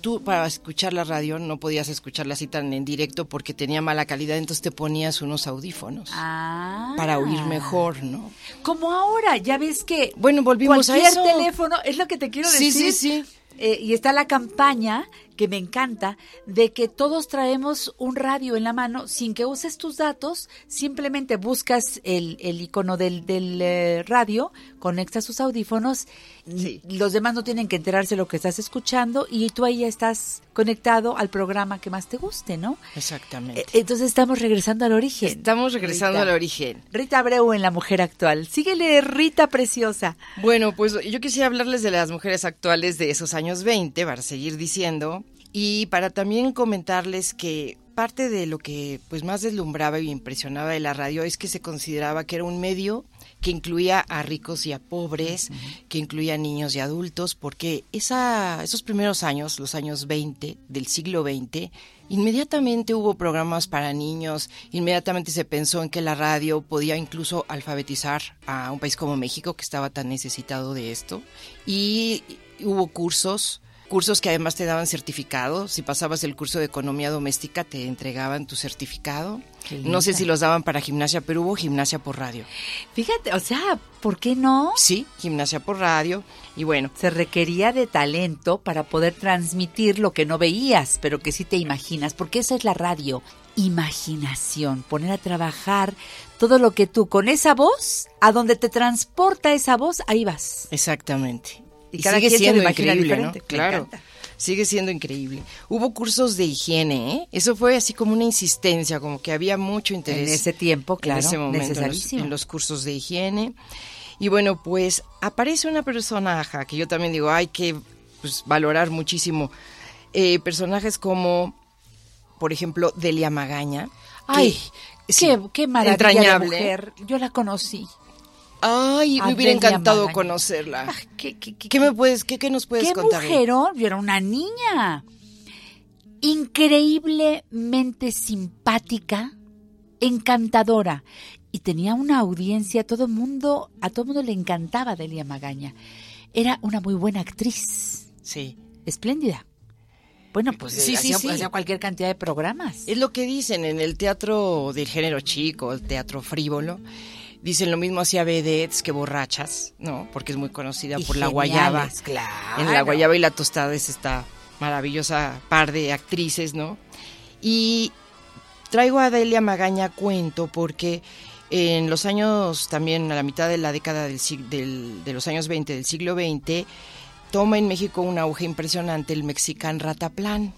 tú para escuchar la radio no podías escucharla así tan en directo porque tenía mala calidad, entonces te ponías unos audífonos Ah. para oír mejor, ¿no? Como ahora, ya ves que Bueno, volvimos a eso. teléfono, es lo que te quiero Sí, decir. sí, sí. Eh, y está la campaña que me encanta de que todos traemos un radio en la mano sin que uses tus datos, simplemente buscas el, el icono del, del eh, radio, conectas tus audífonos, Sí. los demás no tienen que enterarse de lo que estás escuchando y tú ahí ya estás conectado al programa que más te guste, ¿no? Exactamente. Eh, Entonces estamos regresando al origen. Estamos regresando Rita. al origen. Rita Abreu en La Mujer Actual. Síguele, Rita Preciosa. Bueno, pues yo quisiera hablarles de las mujeres actuales de esos años 20, para seguir diciendo, y para también comentarles que parte de lo que pues más deslumbraba y impresionaba de la radio es que se consideraba que era un medio que incluía a ricos y a pobres, que incluía a niños y adultos, porque esa, esos primeros años, los años 20 del siglo XX, inmediatamente hubo programas para niños, inmediatamente se pensó en que la radio podía incluso alfabetizar a un país como México que estaba tan necesitado de esto, y hubo cursos cursos que además te daban certificado. Si pasabas el curso de economía doméstica, te entregaban tu certificado. No sé si los daban para gimnasia, pero hubo gimnasia por radio. Fíjate, o sea, ¿por qué no? Sí, gimnasia por radio. Y bueno, Se requería de talento para poder transmitir lo que no veías, pero que sí te imaginas, porque esa es la radio. Imaginación, poner a trabajar todo lo que tú con esa voz, a donde te transporta esa voz, ahí vas. exactamente. Y Y, cada sigue quien siendo increíble, ¿no? Claro. Sigue siendo increíble. Hubo cursos de higiene, ¿eh? Eso fue así como una insistencia, como que había mucho interés. En ese tiempo, claro, en ese momento, en los, necesarísimo. en los cursos de higiene. Y bueno, pues aparece una personaje que yo también digo, hay que pues, valorar muchísimo. Eh, personajes como, por ejemplo, Delia Magaña. Ay, que- sí, qué, qué maravilla de entrañable. mujer. Yo la conocí. Ay, me hubiera encantado conocerla. Qué, qué- qué- ¿Qué me puedes, qué, qué nos puedes qué contar? de- mujerón, yo era una niña. Increíblemente simpática, encantadora. Y tenía una audiencia, todo mundo, a todo mundo le encantaba Delia Magaña. Era una muy buena actriz, Sí. espléndida. Bueno, pues Sí, sí, hacía, sí. hacía cualquier cantidad de programas. Es lo que dicen en el teatro del género chico, el teatro frívolo. Dicen lo mismo hacia vedettes que borrachas, ¿no? Porque es muy conocida Y por la guayaba. Claro. En la guayaba y la tostada es esta maravillosa par de actrices, ¿no? Y traigo a Delia Magaña cuento porque en los años, también a la mitad de la década del, del- de los años 20 del siglo XX, toma en México un auge impresionante el Mexican Rataplan.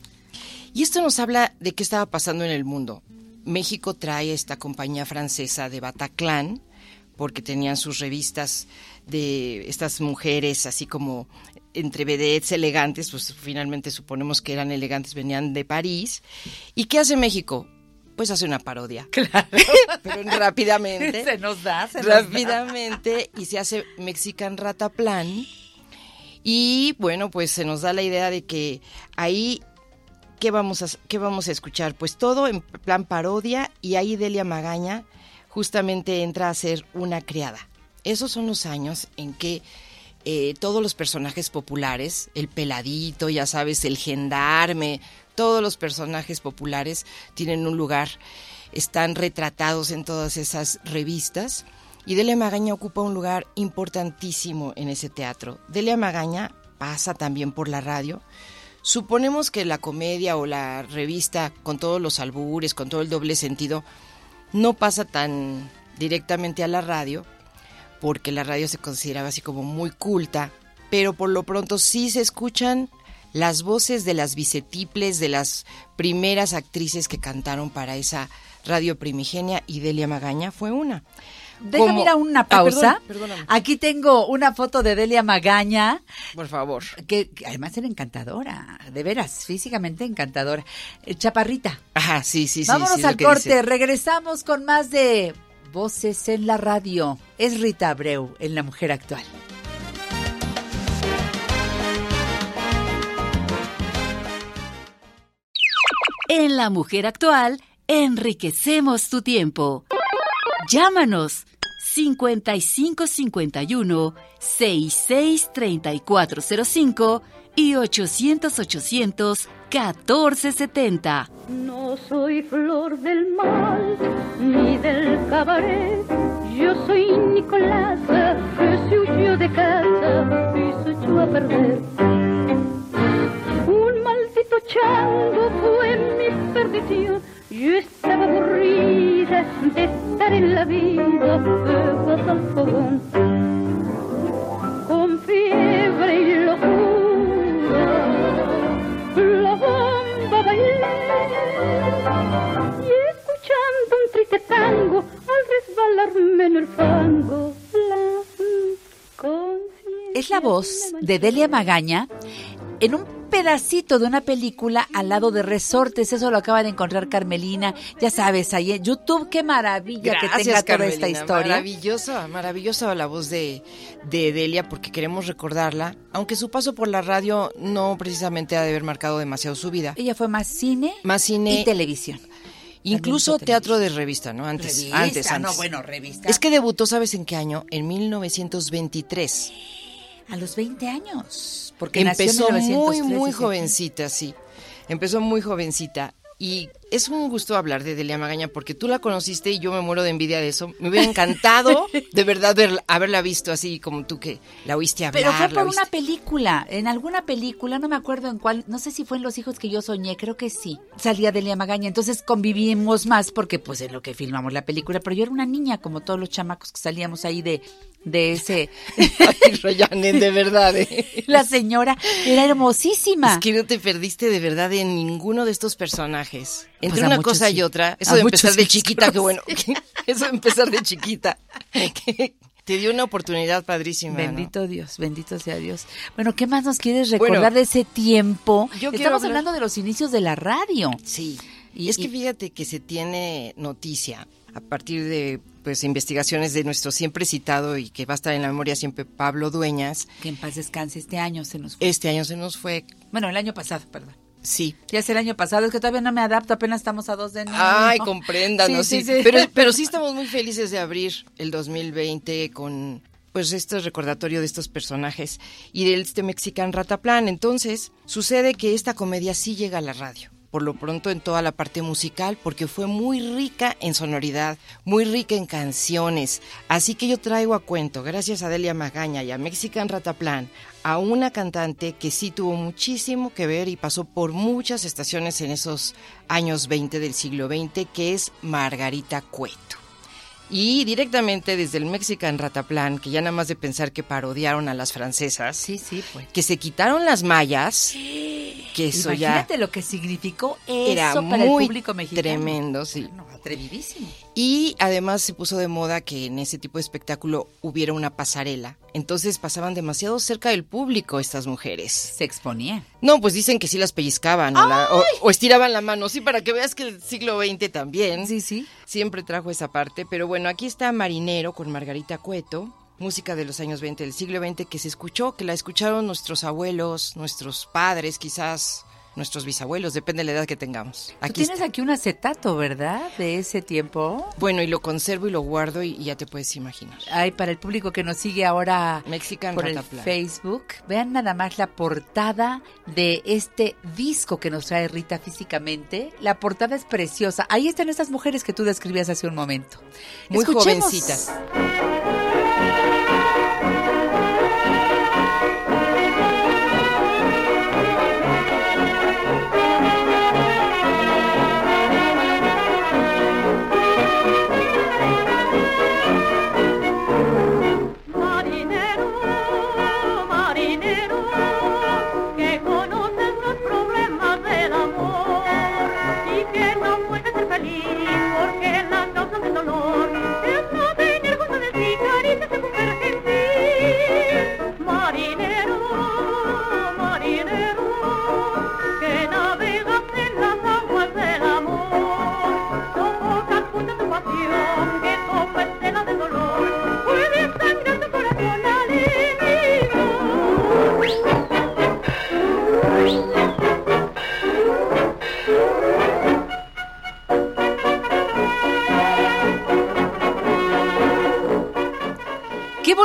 Y esto nos habla de qué estaba pasando en el mundo. México trae esta compañía francesa de Bataclan, porque tenían sus revistas de estas mujeres así como entre vedettes elegantes, pues finalmente suponemos que eran elegantes, venían de París. ¿Y qué hace México? Pues hace una parodia. Claro. Pero rápidamente. Se nos da, se nos da. rápidamente y se hace Mexican Rataplan. Y bueno, pues se nos da la idea de que ahí ¿qué vamos a qué vamos a escuchar? Pues todo en plan parodia y ahí Delia Magaña justamente entra a ser una criada. Esos son los años en que eh, todos los personajes populares, el peladito, ya sabes, el gendarme, todos los personajes populares tienen un lugar, están retratados en todas esas revistas. Y Delia Magaña ocupa un lugar importantísimo en ese teatro. Delia Magaña pasa también por la radio. Suponemos que la comedia o la revista, con todos los albures, con todo el doble sentido, no pasa tan directamente a la radio, porque la radio se consideraba así como muy culta, pero por lo pronto sí se escuchan las voces de las bicetiples, de las primeras actrices que cantaron para esa radio primigenia, y Delia Magaña fue una. Déjame Como- ir a una Ay, pausa. perdón. Aquí tengo una foto de Delia Magaña. Por favor. Que, que además era encantadora, de veras, físicamente encantadora. Eh, Chaparrita. Ajá, sí, sí, sí. Vámonos sí, al corte, dice. regresamos con más de Voces en la Radio. Es Rita Abreu en La Mujer Actual. En La Mujer Actual, enriquecemos tu tiempo. Llámanos 5551 663405 y 800 800 1470. No soy flor del mal ni del cabaret. Yo soy Nicolás que se huyó de casa y se echó a perder. Un maldito chango fue mi perdición. Yo estaba aburrida de estar en la vida pegada al fogón. Con fiebre y locura, la bomba bailé. Y escuchando un triste tango, al resbalarme en el fango, la Es la voz de Delia Magaña en un pedacito de una película al lado de Resortes. Eso lo acaba de encontrar Carmelina. Ya sabes, ahí en YouTube, qué maravilla que tenga toda esta Carmelina. historia. Maravillosa, maravillosa la voz de, de Delia porque queremos recordarla, aunque su paso por la radio no precisamente ha de haber marcado demasiado su vida. Ella fue más cine, más cine y televisión. Incluso teatro de revista, ¿no? Antes, Revista, antes, no, antes. bueno, revista. Es que debutó, ¿sabes en qué año? En 1923. A los 20 años. Porque nació en Empezó muy, 1903, muy jovencita, sí. Empezó muy jovencita. Y es un gusto hablar de Delia Magaña porque tú la conociste y yo me muero de envidia de eso. Me hubiera encantado, de verdad, ver- haberla visto así como tú que la oíste hablar. Pero fue por una película, en alguna película, no me acuerdo en cuál, no sé si fue en Los hijos que yo soñé, creo que sí. Salía Delia Magaña, entonces convivimos más porque pues en lo que filmamos la película, pero yo era una niña como todos los chamacos que salíamos ahí de de ese Ay, de verdad. ¿eh? la señora era hermosísima. Es que no te perdiste de verdad en ninguno de estos personajes. Entre Pues a una muchos cosa y otra, eso de empezar de chiquita, que bueno, eso de empezar de chiquita, que te dio una oportunidad padrísima. ¿no? Bendito Dios, bendito sea Dios. Bueno, ¿qué más nos quieres recordar Bueno, de ese tiempo? yo Estamos hablar- hablando de los inicios de la radio. Sí. Y- es que fíjate que se tiene noticia a partir de pues investigaciones de nuestro siempre citado y que va a estar en la memoria siempre Pablo Dueñas. Que en paz descanse, este año se nos fue. Este año se nos fue. Bueno, el año pasado, perdón. Sí. Ya es el año pasado, es que todavía no me adapto, apenas estamos a dos de enero. Ay, compréndanos, sí, Sí, sí, sí. Pero, pero sí estamos muy felices de abrir el 2020 con pues este recordatorio de estos personajes y del este Mexican Rataplan. Entonces, sucede que esta comedia sí llega a la radio. Por lo pronto en toda la parte musical, porque fue muy rica en sonoridad, muy rica en canciones. Así que yo traigo a cuento, gracias a Delia Magaña y a Mexican Rataplan, a una cantante que sí tuvo muchísimo que ver y pasó por muchas estaciones en esos años 20 del siglo XX, que es Margarita Cueto. Y directamente desde el Mexican Rataplan, que ya nada más de pensar que parodiaron a las francesas, Sí, sí, pues. que se quitaron las mallas, que eso ya Imagínate lo que significó eso era para muy el público mexicano. tremendo, sí. Atrevidísimo. Y además se puso de moda que en ese tipo de espectáculo hubiera una pasarela. Entonces pasaban demasiado cerca del público estas mujeres. Se exponía. No, pues dicen que sí las pellizcaban o, la- o- o estiraban la mano, sí, para que veas que el siglo XX también Sí, sí. siempre trajo esa parte. Pero bueno, aquí está Marinero con Margarita Cueto, música de los años 20 del siglo XX que se escuchó, que la escucharon nuestros abuelos, nuestros padres quizás, nuestros bisabuelos, depende de la edad que tengamos. Tú Aquí tienes está. aquí un acetato, ¿verdad? De ese tiempo. Bueno, y lo conservo y lo guardo y, y ya te puedes imaginar. Ay, para el público que nos sigue ahora Mexican por el. Facebook, vean nada más la portada de este disco que nos trae Rita físicamente. La portada es preciosa. Ahí están esas mujeres que tú describías hace un momento. Muy Escuchemos. jovencitas.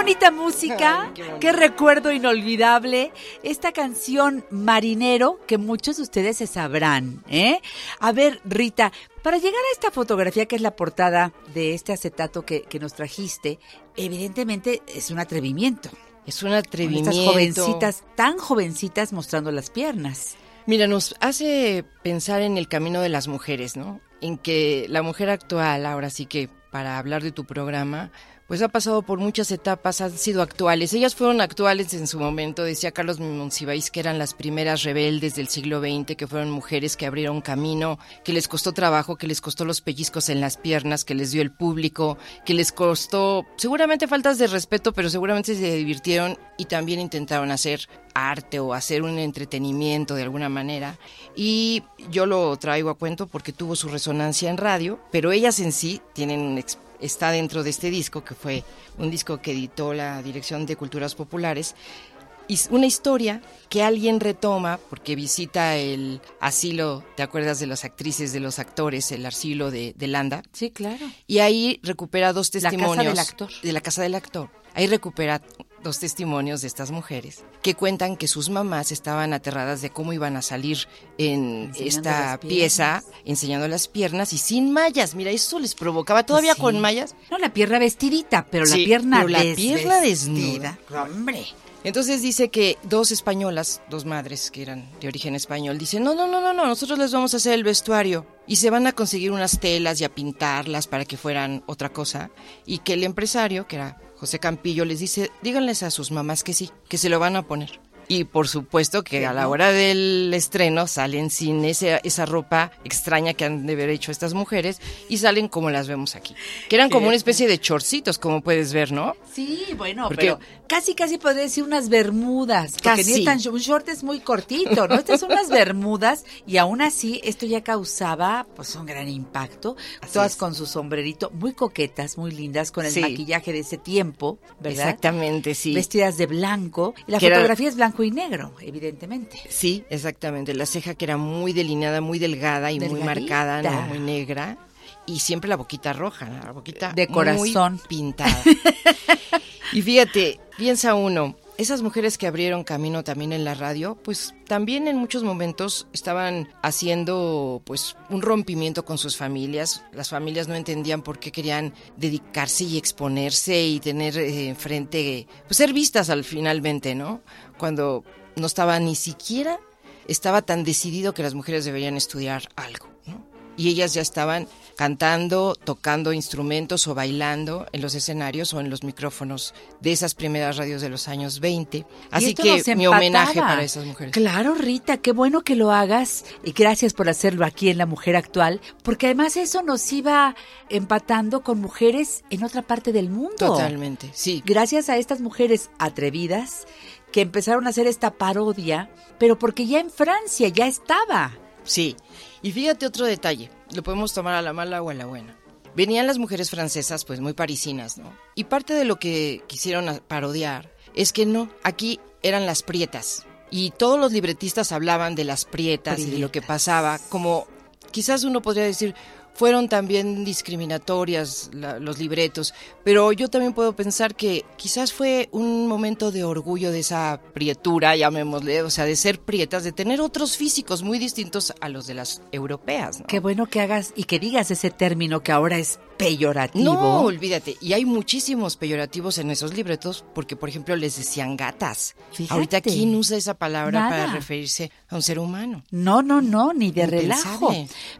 Bonita música, Ay, qué recuerdo inolvidable. Esta canción Marinero que muchos de ustedes se sabrán, ¿eh? A ver, Rita, para llegar a esta fotografía que es la portada de este acetato que, que nos trajiste, evidentemente es un atrevimiento. Es un Con atrevimiento. Estas jovencitas, tan jovencitas mostrando las piernas. Mira, nos hace pensar en el camino de las mujeres, ¿no? En que la mujer actual, ahora sí que para hablar de tu programa, pues ha pasado por muchas etapas, han sido actuales. Ellas fueron actuales en su momento, decía Carlos Monsiváis, que eran las primeras rebeldes del siglo XX, que fueron mujeres que abrieron camino, que les costó trabajo, que les costó los pellizcos en las piernas, que les dio el público, que les costó seguramente faltas de respeto, pero seguramente se divirtieron y también intentaron hacer arte o hacer un entretenimiento de alguna manera. Y yo lo traigo a cuento porque tuvo su resonancia en radio, pero ellas en sí tienen está dentro de este disco que fue un disco que editó la Dirección de Culturas Populares y una historia que alguien retoma porque visita el asilo, ¿te acuerdas de las actrices, de los actores, el asilo de, de Landa? Sí, claro. Y ahí recupera dos La casa testimonios del actor. de la casa del actor. Ahí recupera dos testimonios de estas mujeres que cuentan que sus mamás estaban aterradas de cómo iban a salir en Enseñando esta pieza, enseñando las piernas y sin mallas. Mira, eso les provocaba todavía Sí. con mallas. No, la pierna vestidita, pero la pierna pero la pierna desnuda. Hombre. Entonces dice que dos españolas, dos madres que eran de origen español, dicen, no, no, no, no, no, nosotros les vamos a hacer el vestuario y se van a conseguir unas telas y a pintarlas para que fueran otra cosa y que el empresario, que era José Campillo, les dice, díganles a sus mamás que sí, que se lo van a poner. Y por supuesto que a la hora del estreno salen sin ese, esa ropa extraña que han de haber hecho estas mujeres y salen como las vemos aquí. Que eran como una especie de chorcitos, como puedes ver, ¿no? Sí, bueno, Porque- pero casi, casi podría decir unas bermudas. Porque Casi. tan- un short es muy cortito, ¿no? Estas son unas bermudas y aún así esto ya causaba pues un gran impacto. Todas es. con su sombrerito, muy coquetas, muy lindas, con el Sí. maquillaje de ese tiempo, ¿verdad? Exactamente, sí. Vestidas de blanco. La Que era- fotografía es blanco y negro, evidentemente. Sí, exactamente. La ceja que era muy delineada, muy delgada y muy marcada, ¿no? Muy negra. Y siempre la boquita roja, la boquita De corazón. muy pintada. y fíjate, piensa uno, esas mujeres que abrieron camino también en la radio, pues también en muchos momentos estaban haciendo pues un rompimiento con sus familias. Las familias no entendían por qué querían dedicarse y exponerse y tener eh, enfrente, pues ser vistas al finalmente, ¿no? Cuando no estaba ni siquiera estaba tan decidido que las mujeres deberían estudiar algo, ¿no? Y ellas ya estaban cantando, tocando instrumentos o bailando en los escenarios o en los micrófonos de esas primeras radios de los años 20. Así que mi homenaje para esas mujeres. Claro, Rita, qué bueno que lo hagas y gracias por hacerlo aquí en La Mujer Actual, porque además eso nos iba empatando con mujeres en otra parte del mundo. Totalmente, sí. Gracias a estas mujeres atrevidas que empezaron a hacer esta parodia, pero porque ya en Francia ya estaba. Sí. Y fíjate otro detalle, lo podemos tomar a la mala o a la buena. Venían las mujeres francesas pues muy parisinas, ¿no? Y parte de lo que quisieron parodiar es que no, aquí eran las prietas y todos los libretistas hablaban de las prietas y de lo que pasaba, como quizás uno podría decir, fueron también discriminatorias la- los libretos, pero yo también puedo pensar que quizás fue un momento de orgullo de esa prietura, llamémosle, o sea, de ser prietas, de tener otros físicos muy distintos a los de las europeas. ¿no? Qué bueno que hagas y que digas ese término que ahora es peyorativo. No, olvídate. Y hay muchísimos peyorativos en esos libretos porque, por ejemplo, les decían gatas. Fíjate. Ahorita, ¿quién usa esa palabra Nada. para referirse a un ser humano? No, no, no, ni de relajo.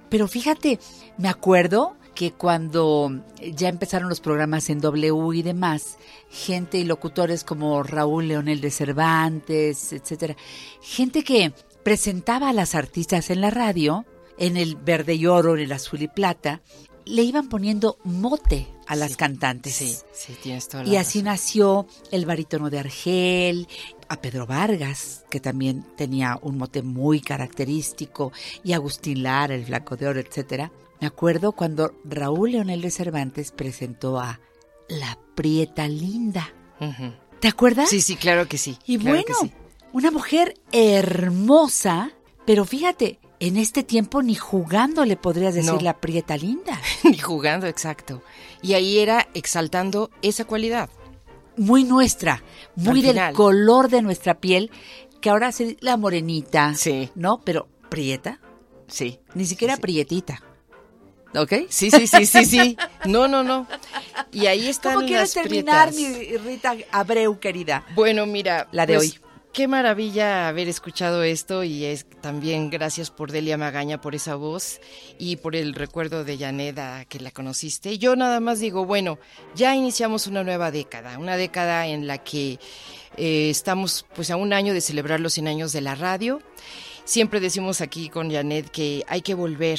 Pero fíjate, me acuerdo que cuando ya empezaron los programas en W y demás, gente y locutores como Raúl Leonel de Cervantes, etcétera, gente que presentaba a las artistas en la radio, en el verde y oro, en el azul y plata, le iban poniendo mote a las cantantes. Sí, sí, tienes toda la Y así razón. nació el barítono de Argel, a Pedro Vargas, que también tenía un mote muy característico, y Agustín Lara, el Flaco de Oro, etcétera. Me acuerdo cuando Raúl Leonel de Cervantes presentó a La Prieta Linda. ¿Te acuerdas? Sí, sí, claro que sí. Y claro bueno, sí. una mujer hermosa, pero fíjate, en este tiempo ni jugando le podrías decir No. la Prieta Linda. Ni jugando, exacto. Y ahí era exaltando esa cualidad. muy nuestra, muy Al del final. color de nuestra piel, que ahora se la morenita, Sí. ¿no? Pero prieta, Sí. ni siquiera prietita. ¿Ok? Sí, sí, sí, sí, sí. No, no, no. Y ahí están ¿Cómo quieres las terminar, prietas. mi Rita Abreu, querida? Bueno, mira, La de pues, hoy. Qué maravilla haber escuchado esto y es también gracias por Delia Magaña por esa voz y por el recuerdo de Yaneda que la conociste. Yo nada más digo, bueno, ya iniciamos una nueva década, una década en la que eh, estamos pues a un año de celebrar los 100 años de la radio. Siempre decimos aquí con Janet que hay que volver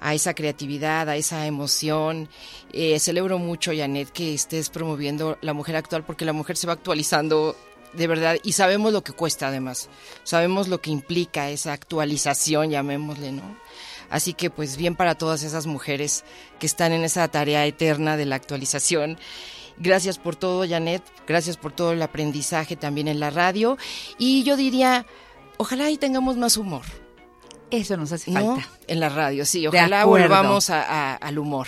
a esa creatividad, a esa emoción. Eh, celebro mucho, Janet, que estés promoviendo la mujer actual porque la mujer se va actualizando de verdad y sabemos lo que cuesta además. Sabemos lo que implica esa actualización, llamémosle, ¿no? Así que pues bien para todas esas mujeres que están en esa tarea eterna de la actualización. Gracias por todo, Janet. Gracias por todo el aprendizaje también en la radio. Y yo diría, ojalá y tengamos más humor. Eso nos hace ¿no? falta. En la radio, sí. De Ojalá acuerdo. volvamos a- a- al humor.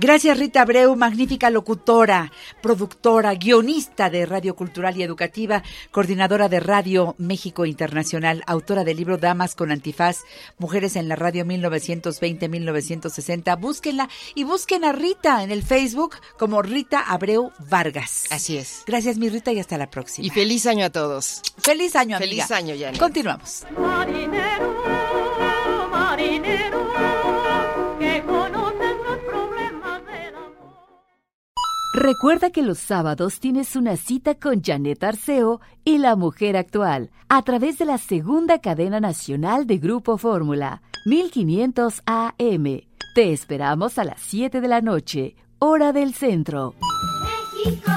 Gracias Rita Abreu, magnífica locutora, productora, guionista de Radio Cultural y Educativa, coordinadora de Radio México Internacional, autora del libro Damas con Antifaz, Mujeres en la Radio 1920-1960. Búsquenla y busquen a Rita en el Facebook como Rita Abreu Vargas. Así es. Gracias mi Rita y hasta la próxima. Y feliz año a todos. Feliz año, amiga. Feliz año, Janet. Continuamos. Marinero, Recuerda que los sábados tienes una cita con Janet Arceo y la mujer actual a través de la segunda cadena nacional de Grupo Fórmula, 1500 AM. Te esperamos a las 7 de la noche, hora del centro. México,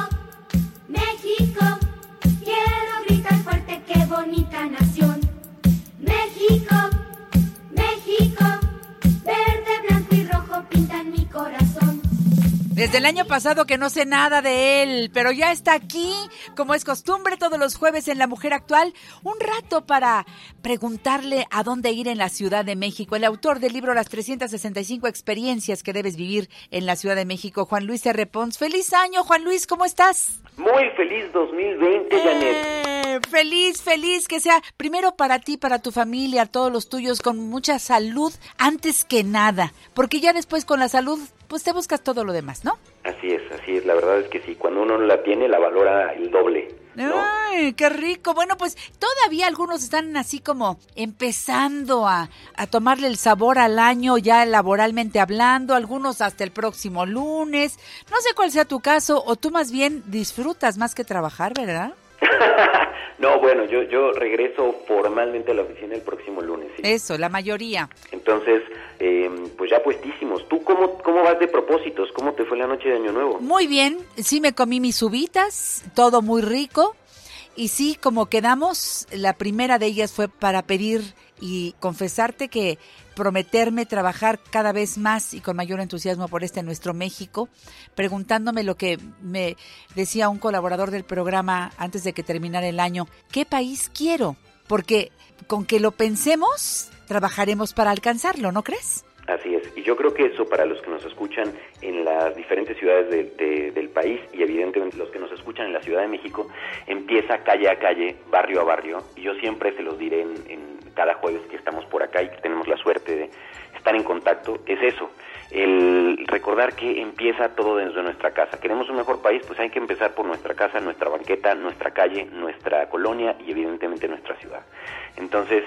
México, quiero gritar fuerte, qué bonita nación. México, México, Desde el año pasado que no sé nada de él, pero ya está aquí, como es costumbre todos los jueves en La Mujer Actual, un rato para preguntarle a dónde ir en la Ciudad de México. El autor del libro Las 365 experiencias que debes vivir en la Ciudad de México, Juan Luis R. Pons. Feliz año, Juan Luis, ¿cómo estás? Muy feliz 2020, Janet. Eh, feliz, feliz, que sea primero para ti, para tu familia, todos los tuyos, con mucha salud antes que nada, porque ya después con la salud, pues te buscas todo lo demás, ¿no? Así es, así es. La verdad es que sí, cuando uno no la tiene, la valora el doble. Ay, qué rico. Bueno, pues todavía algunos están así como empezando a, a tomarle el sabor al año ya laboralmente hablando, algunos hasta el próximo lunes. No sé cuál sea tu caso, o tú más bien disfrutas más que trabajar, ¿verdad? No, bueno, yo, yo regreso formalmente a la oficina el próximo lunes. ¿sí? Eso, la mayoría. Entonces, eh, pues ya puestísimos. ¿Tú cómo, cómo vas de propósitos? ¿Cómo te fue la noche de Año Nuevo? Muy bien, sí me comí mis uvitas, todo muy rico. Y sí, como quedamos, la primera de ellas fue para pedir y confesarte que prometerme trabajar cada vez más y con mayor entusiasmo por este nuestro México, preguntándome lo que me decía un colaborador del programa antes de que terminara el año, ¿qué país quiero? porque con que lo pensemos, trabajaremos para alcanzarlo, ¿no crees? Así es, y yo creo que eso para los que nos escuchan en las diferentes ciudades de- de- del país y evidentemente los que nos escuchan en la Ciudad de México, empieza calle a calle, barrio a barrio, y yo siempre se los diré en, en cada jueves que estamos por acá y que tenemos la suerte de estar en contacto, es eso, el recordar que empieza todo desde nuestra casa. Queremos un mejor país, pues hay que empezar por nuestra casa, nuestra banqueta, nuestra calle, nuestra colonia y evidentemente nuestra ciudad. Entonces,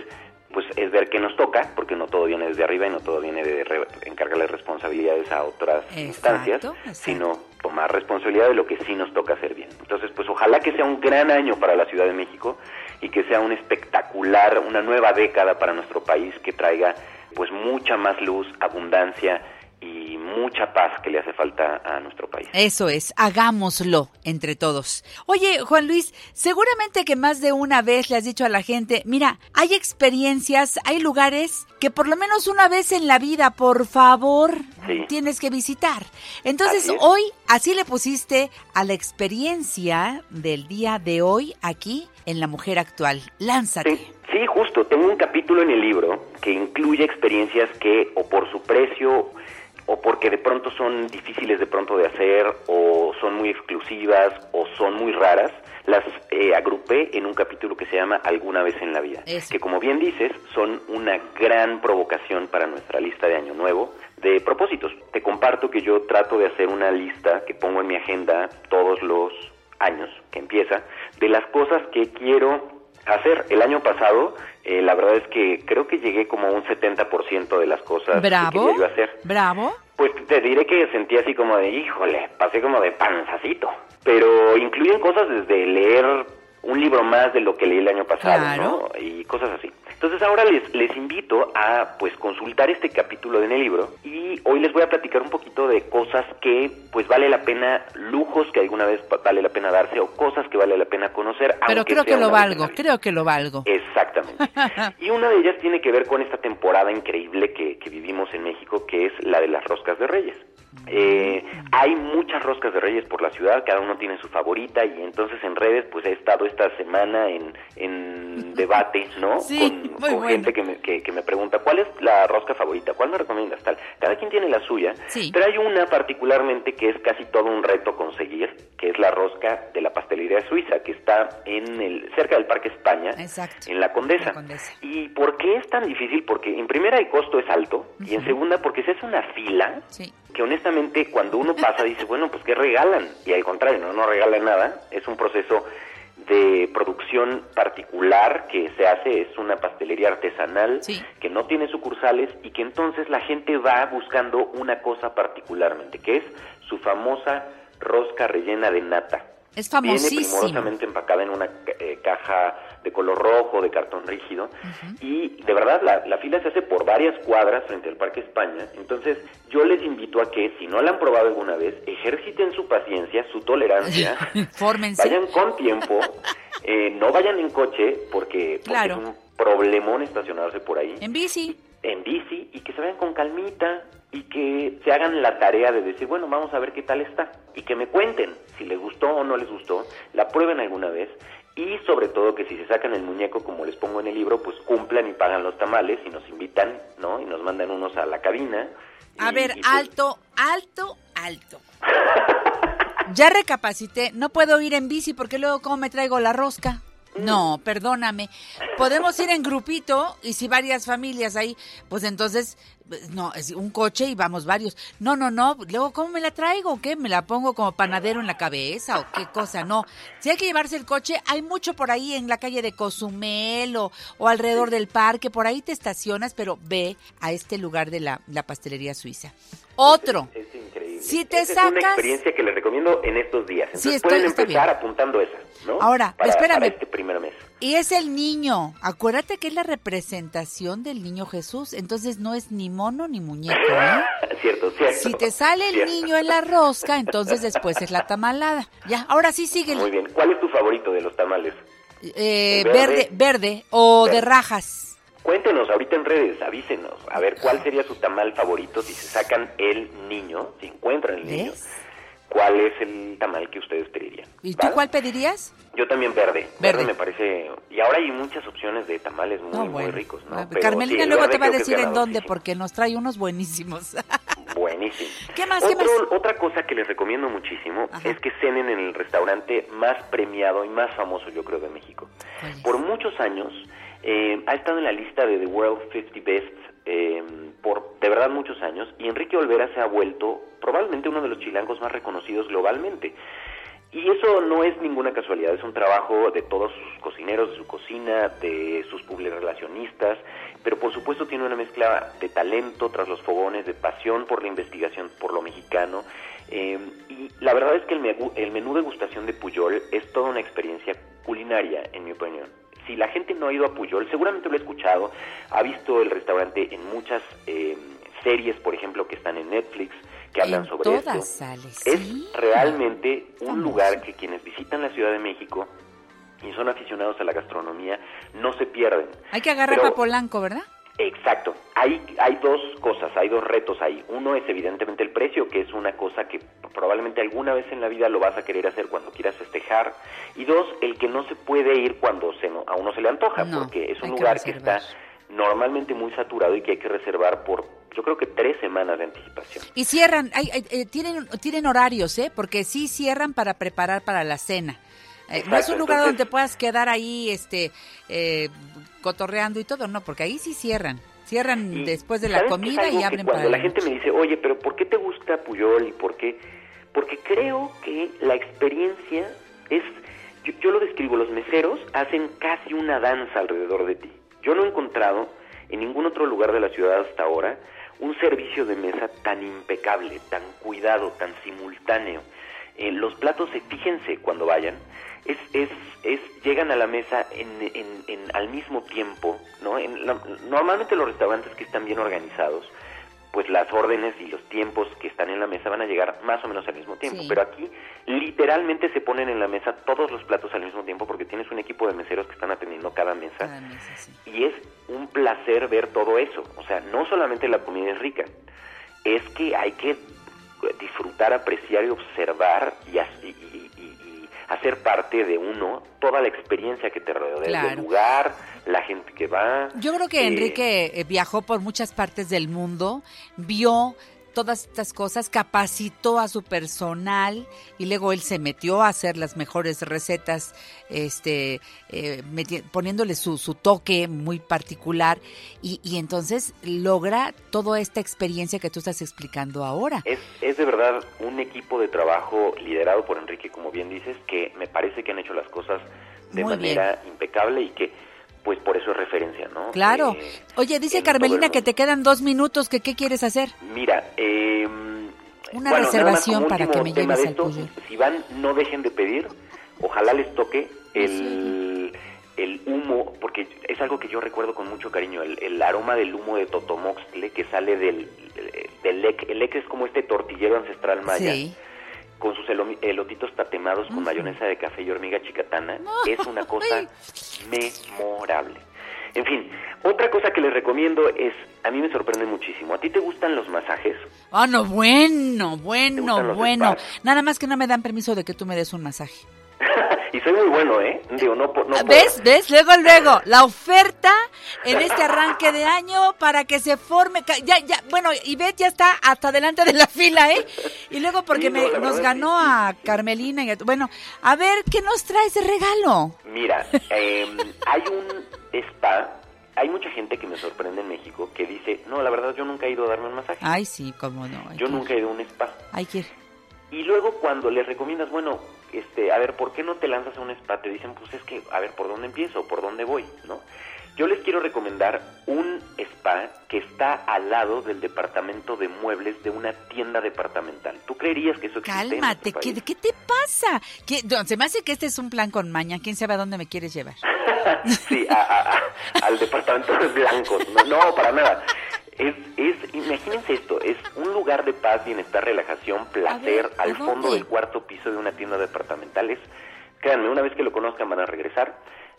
pues es ver qué nos toca, porque no todo viene desde arriba y no todo viene de re- encargarle responsabilidades a otras instancias, sino tomar responsabilidad de lo que sí nos toca hacer bien. Entonces, pues ojalá que sea un gran año para la Ciudad de México y que sea un espectacular, una nueva década para nuestro país que traiga pues mucha más luz, abundancia y mucha paz que le hace falta a nuestro país. Eso es, hagámoslo entre todos. Oye, Juan Luis, seguramente que más de una vez le has dicho a la gente, mira, hay experiencias, hay lugares que por lo menos una vez en la vida, por favor, Sí. tienes que visitar. Entonces, Así hoy, así le pusiste a la experiencia del día de hoy aquí en La Mujer Actual. Lánzate. Sí, justo. Tengo un capítulo en el libro que incluye experiencias que, o por su precio, o porque de pronto son difíciles de pronto de hacer, o son muy exclusivas, o son muy raras, las eh, agrupé en un capítulo que se llama Alguna vez en la vida. Que como bien dices, son una gran provocación para nuestra lista de Año Nuevo de propósitos. Te comparto que yo trato de hacer una lista que pongo en mi agenda todos los años que empieza de las cosas que quiero hacer. El año pasado, eh, la verdad es que creo que llegué como a un 70% de las cosas que Bravo. quería yo hacer. Bravo. Pues te diré que sentí así como de, híjole, pasé como de panzacito. Pero incluyen cosas desde leer un libro más de lo que leí el año pasado, Claro. ¿no? Y cosas así. Entonces ahora les, les invito a pues consultar este capítulo en el libro y hoy les voy a platicar un poquito de cosas que pues vale la pena, lujos que alguna vez va- vale la pena darse o cosas que vale la pena conocer. Pero creo que lo valgo, creo que lo valgo. Exactamente. Y una de ellas tiene que ver con esta temporada increíble que, que vivimos en México, que es la de las roscas de reyes. Eh, hay muchas roscas de reyes por la ciudad, cada uno tiene su favorita y entonces en redes pues he estado esta semana en, en debate, ¿no? Sí, con muy con bueno. gente que me, que, que me pregunta, ¿cuál es la rosca favorita? ¿Cuál me recomiendas? Tal. Cada quien tiene la suya, Sí. pero hay una particularmente que es casi todo un reto conseguir, que es la rosca de la pastelería suiza, que está en el cerca del Parque España, Exacto. en la Condesa. ¿Y por qué es tan difícil? Porque en primera el costo es alto y en segunda porque se hace una fila que honestamente cuando uno pasa dice, bueno, pues ¿qué regalan? Y al contrario, no, no regalan nada, es un proceso de producción particular que se hace, es una pastelería artesanal que no tiene sucursales y que entonces la gente va buscando una cosa particularmente, que es su famosa rosca rellena de nata. Es Viene famosísimo. primorosamente empacada en una eh, caja de color rojo, de cartón rígido, y de verdad la, la fila se hace por varias cuadras frente al Parque España. Entonces yo les invito a que, si no la han probado alguna vez, ejerciten su paciencia, su tolerancia, Fórmense. vayan con tiempo, eh, no vayan en coche, porque, porque Claro. es un problemón estacionarse por ahí En bici. en bici y que se vayan con calmita y que se hagan la tarea de decir, bueno, vamos a ver qué tal está y que me cuenten si les gustó o no les gustó, la prueben alguna vez y sobre todo que si se sacan el muñeco como les pongo en el libro, pues cumplan y pagan los tamales y nos invitan, ¿no? Y nos mandan unos a la cabina. A Y- ver, y pues- alto, alto, alto. Ya recapacité, no puedo ir en bici porque luego cómo me traigo la rosca. No, perdóname. Podemos ir en grupito y si varias familias ahí, pues entonces, no, es un coche y vamos varios. No, no, no, luego ¿cómo me la traigo? ¿Qué? ¿Me la pongo como panadero en la cabeza o qué cosa? No, si hay que llevarse el coche, hay mucho por ahí en la calle de Cozumel o, o alrededor del parque, por ahí te estacionas, pero ve a este lugar de la, la pastelería suiza. Otro. Es increíble. Si te Esa es una sacas- experiencia que les recomiendo en estos días. Sí, Entonces estoy- pueden empezar bien. apuntando esa, ¿no? Ahora, para, espérame. para este primer mes. Y es el niño. Acuérdate que es la representación del niño Jesús. Entonces no es ni mono ni muñeco, ¿eh? Cierto, cierto. Si te sale el Cierto. niño en la rosca, entonces después es la tamalada. Ya, ahora sí sigue. Muy bien. ¿Cuál es tu favorito de los tamales? Eh, ¿El verde, verde? verde o de rajas. Cuéntenos ahorita en redes, avísenos, a ver cuál sería su tamal favorito si se sacan el niño, si encuentran el niño. cuál es el tamal que ustedes pedirían. ¿Y tú cuál pedirías? Yo también verde. Verde. Verde, me parece... Y ahora hay muchas opciones de tamales muy, No, muy bueno. ricos, ¿no? Ah, Pero Carmelina sí, el luego te va a decir en dónde, porque nos trae unos buenísimos. Buenísimo. ¿Qué más, qué Otro- Otra cosa que les recomiendo muchísimo es que cenen en el restaurante más premiado y más famoso, yo creo, de México. Por muchos años eh, ha estado en la lista de The World 50 Best eh, por de verdad muchos años y Enrique Olvera se ha vuelto probablemente uno de los chilangos más reconocidos globalmente. Y eso no es ninguna casualidad, es un trabajo de todos sus cocineros, de su cocina, de sus relacionistas, pero por supuesto tiene una mezcla de talento tras los fogones, de pasión por la investigación, por lo mexicano. eh, y la verdad es que el, el menú degustación de Puyol es toda una experiencia culinaria, en mi opinión. Si la gente no ha ido a Puyol, seguramente lo ha escuchado, ha visto el restaurante en muchas eh, series, por ejemplo, que están en Netflix, que hablan En sobre todas esto. sale, Es realmente un lugar que quienes visitan la Ciudad de México y son aficionados a la gastronomía no se pierden. Hay que agarrar Pero- para Polanco, ¿verdad? Exacto. Hay, hay dos cosas, hay dos retos ahí. Uno es evidentemente el precio, que es una cosa que probablemente alguna vez en la vida lo vas a querer hacer cuando quieras festejar. Y dos, el que no se puede ir cuando se no- a uno se le antoja, No, porque es un que lugar que, está normalmente muy saturado y que hay que reservar por, yo creo que tres semanas de anticipación. Y cierran, hay- hay- eh, tienen, tienen horarios, ¿eh? Porque sí cierran para preparar para la cena. Eh, no es un lugar entonces- donde puedas quedar ahí, este, eh, cotorreando y todo, no, porque ahí sí cierran. Cierran después de la ¿Sabes qué es comida y abren para Cuando la la gente me dice, oye, pero ¿por qué te gusta Puyol y por qué? Porque creo que la experiencia es, yo, yo lo describo, los meseros hacen casi una danza alrededor de ti. Yo no he encontrado en ningún otro lugar de la ciudad hasta ahora un servicio de mesa tan impecable, tan cuidado, tan simultáneo. Eh, los platos, eh, fíjense cuando vayan, es, es, es, llegan a la mesa en, en, en- al mismo tiempo, ¿no? En la- normalmente los restaurantes que están bien organizados, pues las órdenes y los tiempos que están en la mesa van a llegar más o menos al mismo tiempo. Sí. Pero aquí literalmente se ponen en la mesa todos los platos al mismo tiempo porque tienes un equipo de meseros que están atendiendo cada mesa. Y es un placer ver todo eso. O sea, no solamente la comida es rica, es que hay que disfrutar, apreciar y observar y, y hacer parte de uno toda la experiencia que te rodea, Claro. el lugar, la gente que va. Yo creo que eh, Enrique eh, viajó por muchas partes del mundo, vio todas estas cosas, capacitó a su personal y luego él se metió a hacer las mejores recetas, este, eh, poniéndole su, su toque muy particular y, y entonces logra toda esta experiencia que tú estás explicando ahora. Es, es de verdad un equipo de trabajo liderado por Enrique, como bien dices, que me parece que han hecho las cosas de Muy manera impecable y que, pues por eso es referencia, ¿no? Claro. Eh, Oye, dice Carmelina el que te quedan dos minutos, que qué quieres hacer. Mira, eh, Una bueno, reservación para que me lleves de al esto. Si van, no dejen de pedir. Ojalá les toque el, el humo, porque es algo que yo recuerdo con mucho cariño, el, el aroma del humo de Totomoxtle que sale del, del lec. El lec es como este tortillero ancestral maya. Sí. Con sus elo- elotitos tatemados con mayonesa de café y hormiga chicatana, es una cosa memorable. En fin, otra cosa que les recomiendo es, a mí me sorprende muchísimo. ¿A ti te gustan los masajes? Ah, no, bueno, bueno, bueno. spas? Nada más que no me dan permiso de que tú me des un masaje. Y soy muy bueno, ¿eh? Digo, no, por- no por- ¿Ves? ¿Ves? Luego, luego, la oferta en este arranque de año para que se forme. Ya, ya, bueno, Ivette ya está hasta delante de la fila, ¿eh? Y luego porque Sí, no, me- nos ganó a Carmelina. Y a- bueno, a ver, ¿qué nos traes de regalo? Mira, eh, hay un spa, hay mucha gente que me sorprende en México que dice, no, la verdad yo nunca he ido a darme un masaje. Ay, sí, cómo no. Yo nunca he ido a un spa. Hay que ir. Y luego cuando les recomiendas, bueno, este, a ver, ¿por qué no te lanzas a un spa? Te dicen, pues es que, a ver, ¿por dónde empiezo? ¿Por dónde voy? ¿No? Yo les quiero recomendar un spa que está al lado del departamento de muebles de una tienda departamental. ¿Tú creerías que eso existe Cálmate, ¿qué, país? ¿qué te pasa? ¿Qué- no, se me hace que este es un plan con maña. ¿Quién sabe a dónde me quieres llevar? Sí, a- a- a- al departamento de blancos. No, no, para nada. Es, es, imagínense esto, es un lugar de paz, bienestar, relajación, placer, ¿a al fondo del cuarto piso de una tienda departamental. Es, créanme, una vez que lo conozcan van a regresar.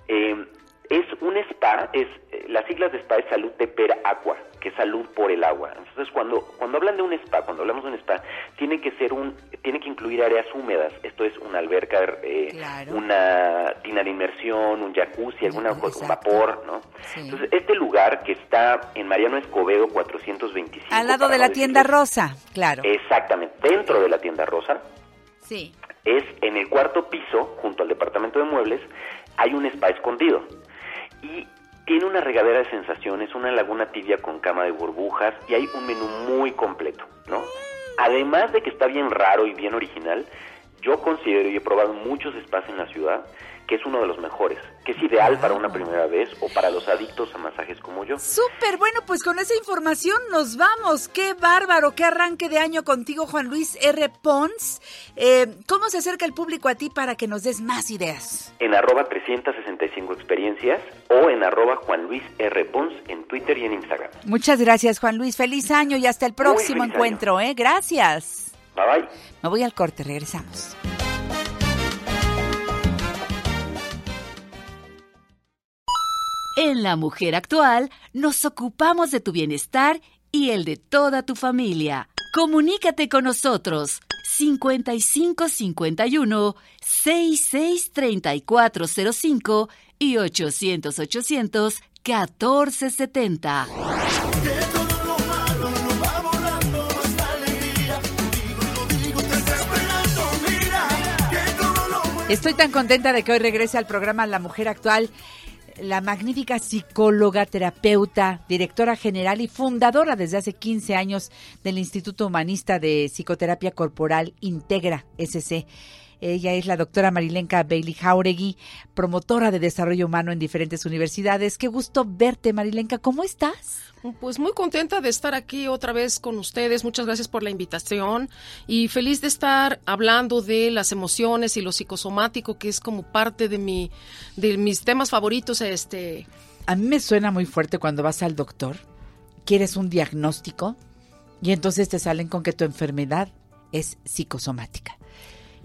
Eh, es un spa, es eh, las siglas de spa es Salud de Per Aqua, que es salud por el agua. Entonces, cuando, cuando hablan de un spa, cuando hablamos de un spa, tiene que ser un, tiene que incluir áreas húmedas. Esto es una alberca, eh, una tina de inmersión, un jacuzzi, alguna cosa, un vapor, ¿no? Entonces, este lugar que está en Mariano Escobedo 425. Al lado de la tienda rosa, claro. Exactamente, dentro de la tienda rosa. Sí. Es en el cuarto piso, junto al departamento de muebles, hay un spa escondido. Y tiene una regadera de sensaciones, una laguna tibia con cama de burbujas y hay un menú muy completo, ¿no? Además de que está bien raro y bien original, yo considero y he probado muchos spas en la ciudad que es uno de los mejores, que es ideal para una primera vez o para los adictos a masajes como yo. Súper, bueno, pues con esa información nos vamos. Qué bárbaro, qué arranque de año contigo, Juan Luis R. Pons. Eh, ¿Cómo se acerca el público a ti para que nos des más ideas? En arroba 365 experiencias o en arroba Juan Luis R. Pons en Twitter y en Instagram. Muchas gracias, Juan Luis. Feliz año y hasta el próximo encuentro, ¿eh? Gracias. Bye bye. Me voy al corte, regresamos. En La Mujer Actual nos ocupamos de tu bienestar y el de toda tu familia. Comunícate con nosotros 5551 663405 y 800 800 1470. Estoy tan contenta de que hoy regrese al programa La Mujer Actual la magnífica psicóloga, terapeuta, directora general y fundadora desde hace 15 años del Instituto Humanista de Psicoterapia Corporal Integra SC. Ella es la doctora Marilenka Bailey Jauregui, promotora de desarrollo humano en diferentes universidades. Qué gusto verte, Marilenka. ¿Cómo estás? Pues muy contenta de estar aquí otra vez con ustedes. Muchas gracias por la invitación y feliz de estar hablando de las emociones y lo psicosomático, que es como parte de mi de mis temas favoritos. Este, a mí me suena muy fuerte cuando vas al doctor, quieres un diagnóstico y entonces te salen con que tu enfermedad es psicosomática.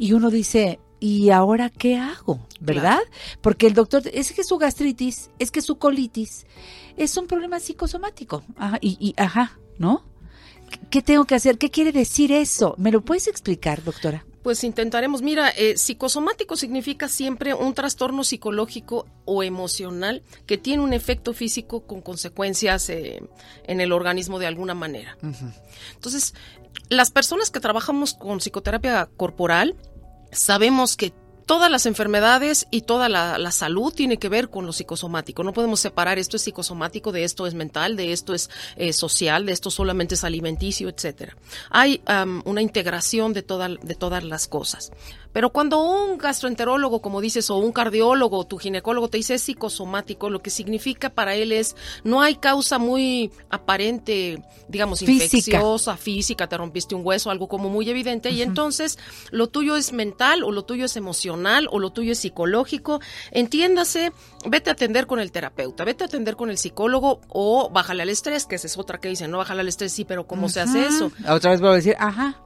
Y uno dice, ¿y ahora qué hago? ¿Verdad? Porque el doctor, es que su gastritis, es que su colitis, es un problema psicosomático. Ajá, y, y ajá, ¿no? ¿Qué tengo que hacer? ¿Qué quiere decir eso? ¿Me lo puedes explicar, doctora? Pues intentaremos. Mira, eh, psicosomático significa siempre un trastorno psicológico o emocional que tiene un efecto físico con consecuencias eh, en el organismo de alguna manera. Entonces, las personas que trabajamos con psicoterapia corporal sabemos que todas las enfermedades y toda la, salud tiene que ver con lo psicosomático. No podemos separar esto es psicosomático, de esto es mental, de esto es eh, social, de esto solamente es alimenticio, etcétera. Hay una integración de, de todas las cosas. Pero cuando un gastroenterólogo, como dices, o un cardiólogo, o tu ginecólogo te dice es psicosomático, lo que significa para él es no hay causa muy aparente, digamos, Física. infecciosa, física, te rompiste un hueso, algo como muy evidente, y entonces lo tuyo es mental, o lo tuyo es emocional, o lo tuyo es psicológico. Entiéndase, vete a atender con el terapeuta, vete a atender con el psicólogo, o bájale al estrés, que esa es otra que dicen, no bájale al estrés, sí, pero ¿cómo se hace eso? Otra vez voy a decir, ajá.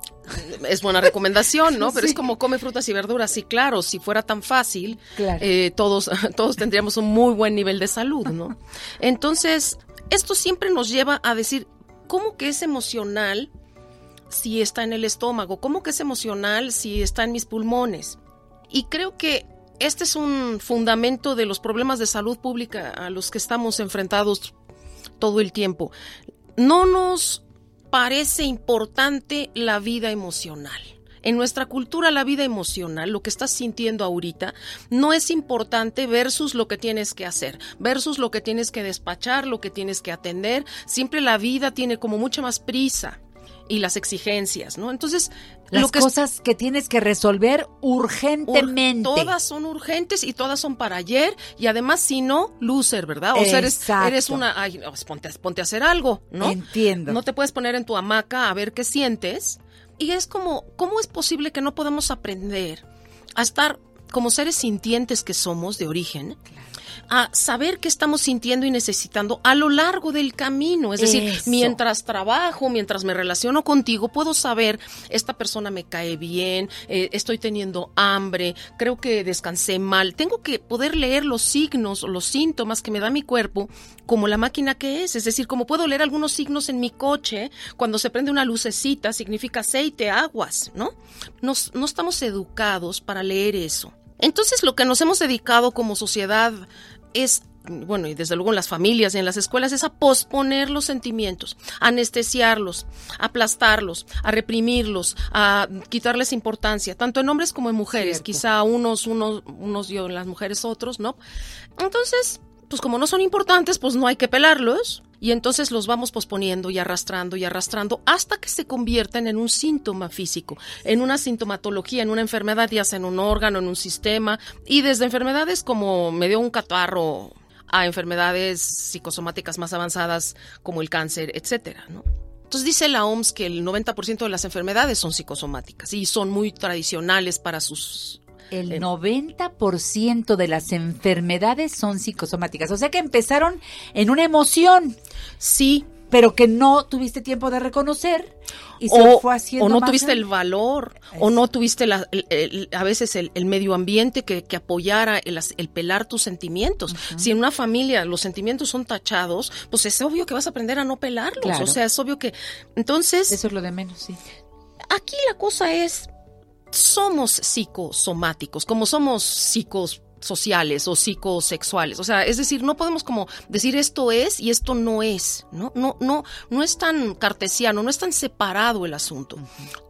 Es buena recomendación, ¿no? Pero Sí. es como come frutas y verduras. Sí, claro, si fuera tan fácil, Claro. eh, todos, todos tendríamos un muy buen nivel de salud, ¿no? Entonces, esto siempre nos lleva a decir, ¿cómo que es emocional si está en el estómago? ¿Cómo que es emocional si está en mis pulmones? Y creo que este es un fundamento de los problemas de salud pública a los que estamos enfrentados todo el tiempo. No nos parece importante la vida emocional. En nuestra cultura la vida emocional, lo que estás sintiendo ahorita, no es importante versus lo que tienes que hacer, versus lo que tienes que despachar, lo que tienes que atender. Siempre la vida tiene como mucha más prisa y las exigencias, ¿no? Entonces, Las lo que cosas que tienes que resolver urgentemente. Ur- Todas son urgentes y todas son para ayer y además si no, loser, ¿verdad? O sea, eres, Exacto. eres una, ay, pues ponte, ponte a hacer algo, ¿no? Entiendo. No te puedes poner en tu hamaca a ver qué sientes y es como, ¿cómo es posible que no podamos aprender a estar como seres sintientes que somos de origen? A saber qué estamos sintiendo y necesitando a lo largo del camino. Es decir, mientras trabajo, mientras me relaciono contigo, puedo saber, esta persona me cae bien, eh, estoy teniendo hambre, creo que descansé mal. Tengo que poder leer los signos, los síntomas que me da mi cuerpo como la máquina que es. Es decir, como puedo leer algunos signos en mi coche, cuando se prende una lucecita, significa aceite, aguas, ¿no? Nos- no estamos educados para leer eso. Entonces, lo que nos hemos dedicado como sociedad es, bueno, y desde luego en las familias y en las escuelas, es a posponer los sentimientos, a anestesiarlos, aplastarlos, a reprimirlos, a quitarles importancia, tanto en hombres como en mujeres. Cierto. Quizá unos, unos, unos y en las mujeres otros, ¿no? Entonces, pues como no son importantes, pues no hay que pelarlos. Y entonces los vamos posponiendo y arrastrando y arrastrando hasta que se convierten en un síntoma físico, en una sintomatología, en una enfermedad, ya sea en un órgano, en un sistema, y desde enfermedades como me dio un catarro a enfermedades psicosomáticas más avanzadas como el cáncer, etcétera, ¿no? Entonces dice la OMS que el 90% de las enfermedades son psicosomáticas y son muy tradicionales para sus El 90% de las enfermedades son psicosomáticas. O sea que empezaron en una emoción. Sí. Pero que no tuviste tiempo de reconocer y se o, fue haciendo o no más tuviste grande. el valor, o no tuviste la- el- el- a veces el, el medio ambiente que, que apoyara el, pelar tus sentimientos. Si en una familia los sentimientos son tachados, pues es obvio que vas a aprender a no pelarlos. Claro. O sea, es obvio que... Entonces... Eso es lo de menos, sí. Aquí la cosa es, somos psicosomáticos, como somos psicos sociales o psicosexuales. O sea, es decir, no podemos como decir esto es y esto no es, ¿no? No, no, no es tan cartesiano, no es tan separado el asunto.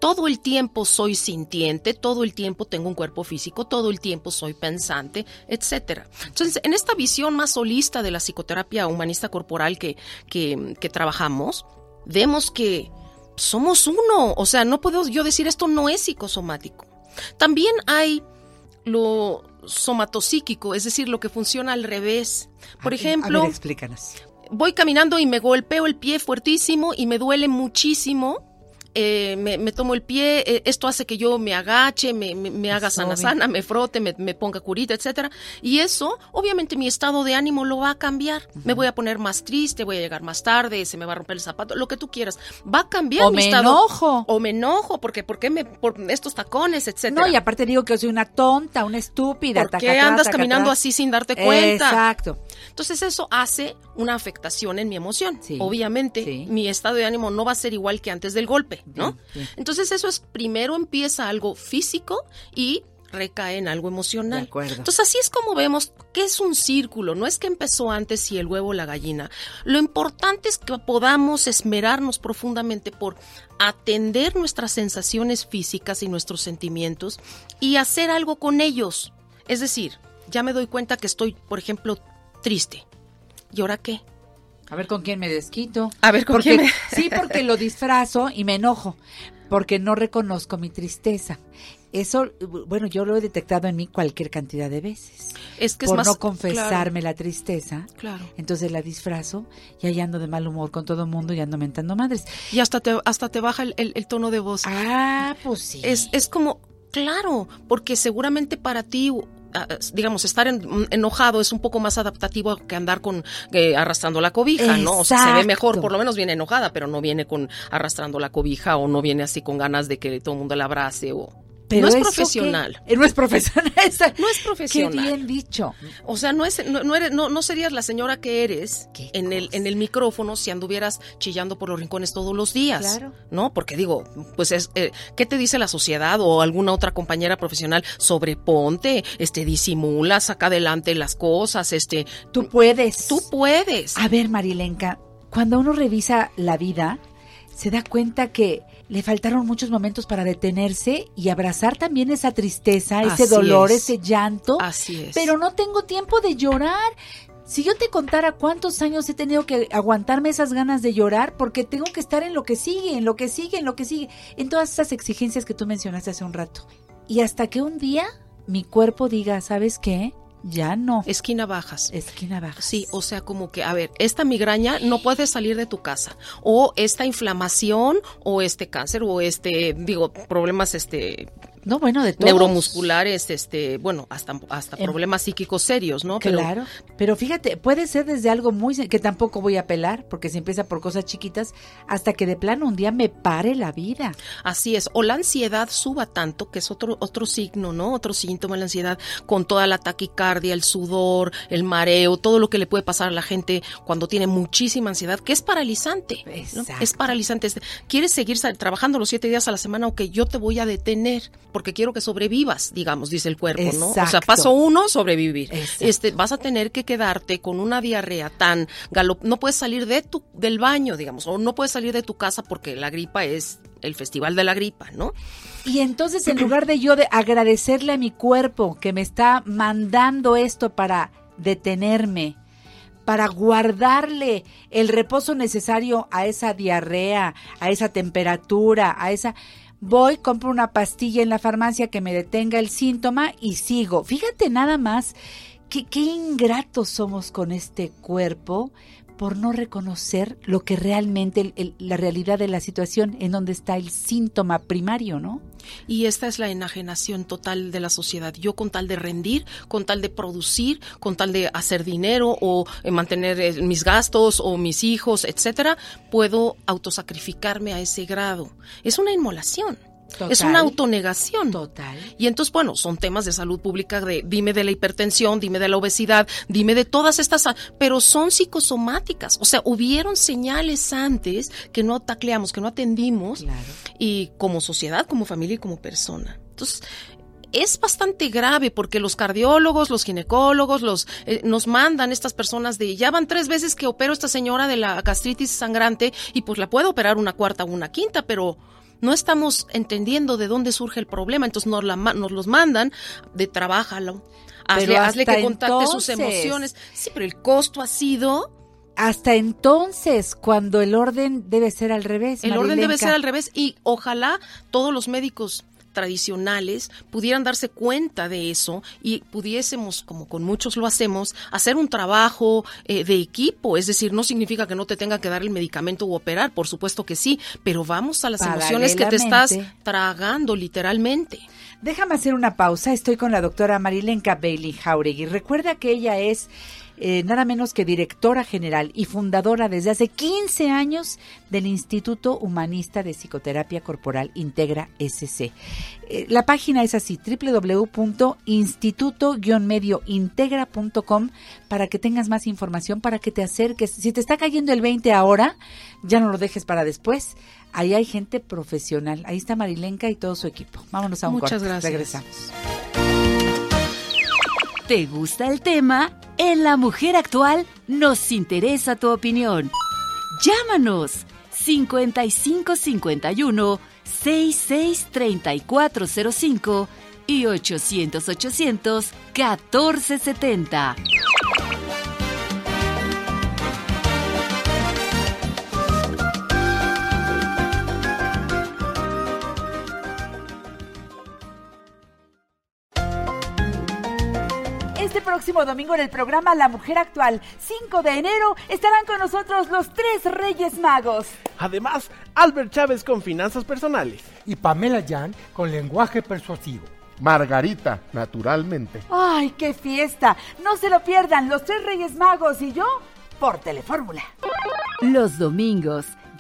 Todo el tiempo soy sintiente, todo el tiempo tengo un cuerpo físico, todo el tiempo soy pensante, etcétera. Entonces, en esta visión más holista de la psicoterapia humanista corporal que, que, que trabajamos, vemos que somos uno. O sea, no puedo yo decir esto no es psicosomático. También hay lo somatopsíquico, es decir, lo que funciona al revés. Por A- ejemplo, A ver, explícanos. voy caminando y me golpeo el pie fuertísimo y me duele muchísimo. Eh, me, me tomo el pie, eh, esto hace que yo me agache, me, me, me haga sana sana, me frote, me, me ponga curita, etcétera. Y eso, obviamente, mi estado de ánimo lo va a cambiar. Me voy a poner más triste, voy a llegar más tarde, se me va a romper el zapato, lo que tú quieras. Va a cambiar O mi me estado. enojo. O me enojo, porque ¿por qué me por estos tacones, etcétera? No, y aparte digo que soy una tonta, una estúpida. ¿Por qué tacatrá, andas caminando así sin darte cuenta? Exacto. Entonces eso hace una afectación en mi emoción. Sí, Obviamente, sí. mi estado de ánimo no va a ser igual que antes del golpe, ¿no? bien. Entonces eso es, primero empieza algo físico y recae en algo emocional. De acuerdo. Entonces así es como vemos que es un círculo, no es que empezó antes y el huevo o la gallina. Lo importante es que podamos esmerarnos profundamente por atender nuestras sensaciones físicas y nuestros sentimientos y hacer algo con ellos. Es decir, ya me doy cuenta que estoy, por ejemplo, triste. ¿Y ahora qué? A ver con quién me desquito. A ver con Porque- quién me- Sí, porque lo disfrazo y me enojo. Porque no reconozco mi tristeza. Eso, bueno, yo lo he detectado en mí cualquier cantidad de veces. Es que es Por más no confesarme claro. la tristeza. Claro. Entonces la disfrazo y ahí ando de mal humor con todo el mundo y ando mentando madres. Y hasta te, hasta te baja el, el- el tono de voz. Ah, pues sí. Es, es como, claro, porque seguramente para ti, digamos, estar en- enojado es un poco más adaptativo que andar con eh, arrastrando la cobija, ¿no? O sea, se ve mejor, por lo menos viene enojada, pero no viene con arrastrando la cobija o no viene así con ganas de que todo el mundo la abrace o... Pero no es profesional. que- eh, no es profesional. No es Qué profesional. bien dicho. O sea, no es, no, no eres, no, no serías la señora que eres en el, en el micrófono si anduvieras chillando por los rincones todos los días. Claro. ¿No? Porque digo, pues es, eh, ¿qué te dice la sociedad o alguna otra compañera profesional? Sobreponte, este, disimula, saca adelante las cosas, este. Tú puedes. Tú puedes. A ver, Marilenka, cuando uno revisa la vida, se da cuenta que le faltaron muchos momentos para detenerse y abrazar también esa tristeza, ese Así dolor, es. ese llanto. Así es. Pero no tengo tiempo de llorar. Si yo te contara cuántos años he tenido que aguantarme esas ganas de llorar, porque tengo que estar en lo que sigue, en lo que sigue, en lo que sigue, en todas esas exigencias que tú mencionaste hace un rato. Y hasta que un día mi cuerpo diga, ¿sabes qué? Ya no. Esquina bajas. Esquina bajas. Sí, o sea, como que, a ver, esta migraña no puede salir de tu casa. O esta inflamación, o este cáncer, o este, digo, problemas este No, bueno, de todos. neuromusculares, este, bueno, hasta hasta En- problemas psíquicos serios, ¿no? Pero- Claro, pero fíjate, puede ser desde algo muy que tampoco voy a apelar, porque se empieza por cosas chiquitas, hasta que de plano un día me pare la vida. Así es, o la ansiedad suba tanto, que es otro otro signo, ¿no? Otro síntoma de la ansiedad, con toda la taquicardia, el sudor, el mareo, todo lo que le puede pasar a la gente cuando tiene muchísima ansiedad, que es paralizante. ¿no? Es paralizante. Es- ¿Quieres seguir trabajando los siete días a la semana? Ok, yo te voy a detener, porque quiero que sobrevivas, digamos, dice el cuerpo, ¿no? O sea, paso uno, sobrevivir. Exacto. Este, vas a tener que quedarte con una diarrea tan galop, no puedes salir de tu, del baño, digamos, o no puedes salir de tu casa porque la gripa es el festival de la gripa, ¿no? Y entonces en lugar de yo de agradecerle a mi cuerpo que me está mandando esto para detenerme, para guardarle el reposo necesario a esa diarrea, a esa temperatura, a esa... Voy, compro una pastilla en la farmacia que me detenga el síntoma y sigo. Fíjate nada más que, qué ingratos somos con este cuerpo por no reconocer lo que realmente, el- la realidad de la situación en donde está el síntoma primario, ¿no? Y esta es la enajenación total de la sociedad. Yo con tal de rendir, con tal de producir, con tal de hacer dinero o eh, mantener eh, mis gastos o mis hijos, etcétera, puedo autosacrificarme a ese grado. Es una inmolación. Total. Es una autonegación. Total. Y entonces, bueno, son temas de salud pública de dime de la hipertensión, dime de la obesidad, dime de todas estas, pero son psicosomáticas. O sea, hubieron señales antes que no tacleamos, que no atendimos, y como sociedad, como familia y como persona. Entonces, es bastante grave porque los cardiólogos, los ginecólogos, los eh, nos mandan estas personas de ya van tres veces que opero a esta señora de la gastritis sangrante y pues la puedo operar una cuarta o una quinta, pero no estamos entendiendo de dónde surge el problema, entonces nos, la, nos los mandan de trabájalo, hazle, hazle que contacte sus emociones. Sí, pero el costo ha sido Hasta entonces, cuando el orden debe ser al revés. El orden debe ser al revés y ojalá todos los médicos tradicionales pudieran darse cuenta de eso y pudiésemos, como con muchos lo hacemos, hacer un trabajo eh, de equipo. Es decir, no significa que no te tenga que dar el medicamento u operar, por supuesto que sí, pero vamos a las emociones que te estás tragando literalmente. Déjame hacer una pausa. Estoy con la doctora Marilenka Bailey Jauregui. Recuerda que ella es eh, nada menos que directora general y fundadora desde hace 15 años del Instituto Humanista de Psicoterapia Corporal Integra SC. Eh, la página es así, www.instituto-mediointegra.com para que tengas más información, para que te acerques. Si te está cayendo el 20 ahora, ya no lo dejes para después. Ahí hay gente profesional. Ahí está Marilenka y todo su equipo. Vámonos a un Muchas corte. gracias. Regresamos. ¿Te gusta el tema? En La Mujer Actual nos interesa tu opinión. Llámanos 5551 663405 y 800 800 1470. Próximo domingo en el programa La Mujer Actual, 5 de enero, estarán con nosotros los tres Reyes Magos. Además, Albert Chávez con finanzas personales. Y Pamela Jan con lenguaje persuasivo. Margarita, naturalmente. ¡Ay, qué fiesta! No se lo pierdan, los tres Reyes Magos y yo por Telefórmula. Los domingos,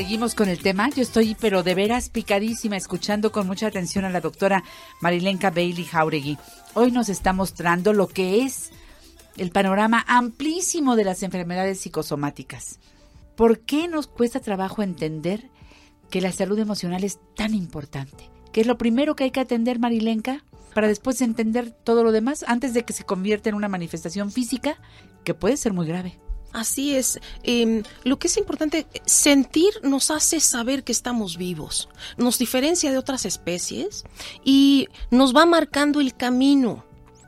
Seguimos con el tema. Yo estoy, pero de veras picadísima, escuchando con mucha atención a la doctora Marilenka Bailey Jauregui. Hoy nos está mostrando lo que es el panorama amplísimo de las enfermedades psicosomáticas. ¿Por qué nos cuesta trabajo entender que la salud emocional es tan importante? ¿Qué es lo primero que hay que atender, Marilenka? Para después entender todo lo demás antes de que se convierta en una manifestación física que puede ser muy grave. Así es. Eh, lo que es importante, sentir nos hace saber que estamos vivos, nos diferencia de otras especies y nos va marcando el camino.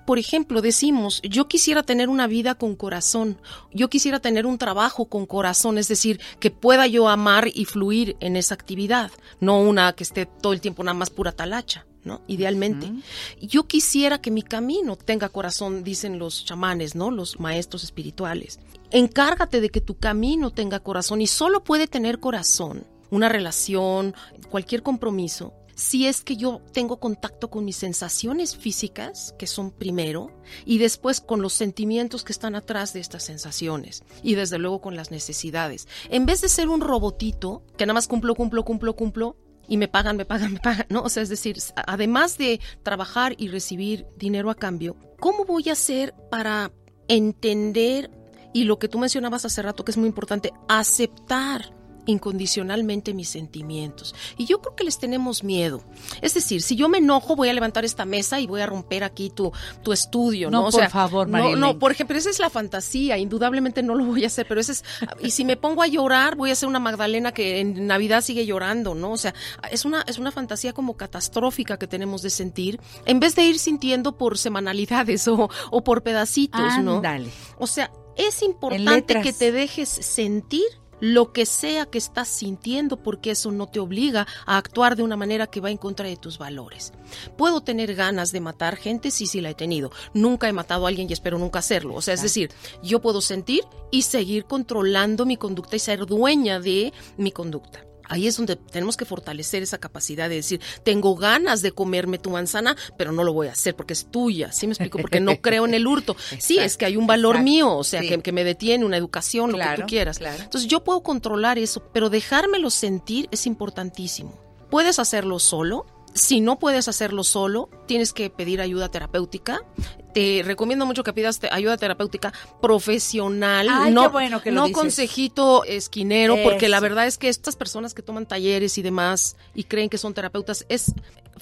Por ejemplo, decimos, yo quisiera tener una vida con corazón, yo quisiera tener un trabajo con corazón, es decir, que pueda yo amar y fluir en esa actividad, no una que esté todo el tiempo nada más pura talacha. ¿no? Idealmente. Yo quisiera que mi camino tenga corazón, dicen los chamanes, ¿no? Los maestros espirituales. Encárgate de que tu camino tenga corazón y solo puede tener corazón una relación, cualquier compromiso, si es que yo tengo contacto con mis sensaciones físicas, que son primero, y después con los sentimientos que están atrás de estas sensaciones, y desde luego con las necesidades. En vez de ser un robotito que nada más cumplo, cumplo, cumplo, cumplo, y me pagan, me pagan, me pagan, ¿no? O sea, es decir, además de trabajar y recibir dinero a cambio, ¿cómo voy a hacer para entender y lo que tú mencionabas hace rato que es muy importante, aceptar incondicionalmente mis sentimientos. Y yo creo que les tenemos miedo. Es decir, si yo me enojo, voy a levantar esta mesa y voy a romper aquí tu, tu estudio, ¿no? No, o por sea, favor, no, Marilyn. no, por ejemplo, esa es la fantasía. Indudablemente no lo voy a hacer, pero ese es. Y si me pongo a llorar, voy a ser una Magdalena que en Navidad sigue llorando, ¿no? O sea, es una, es una fantasía como catastrófica que tenemos de sentir, en vez de ir sintiendo por semanalidades o, o por pedacitos, ¿no? Ándale. O sea, es importante que te dejes sentir lo que sea que estás sintiendo porque eso no te obliga a actuar de una manera que va en contra de tus valores. Puedo tener ganas de matar gente, sí, sí la he tenido. Nunca he matado a alguien y espero nunca hacerlo. O sea, es decir, yo puedo sentir y seguir controlando mi conducta y ser dueña de mi conducta. Ahí es donde tenemos que fortalecer esa capacidad de decir, tengo ganas de comerme tu manzana, pero no lo voy a hacer porque es tuya. ¿Sí me explico? Porque no creo en el hurto. Sí, es que hay un valor exacto, mío, o sea, sí. que, que me detiene, una educación, lo que tú quieras. claro. Entonces yo puedo controlar eso, pero dejármelo sentir es importantísimo. Puedes hacerlo solo. Si no puedes hacerlo solo, tienes que pedir ayuda terapéutica. Te recomiendo mucho que pidas ayuda terapéutica profesional, Ay, no, qué bueno que lo no dices. consejito esquinero, porque la verdad es que estas personas que toman talleres y demás y creen que son terapeutas, es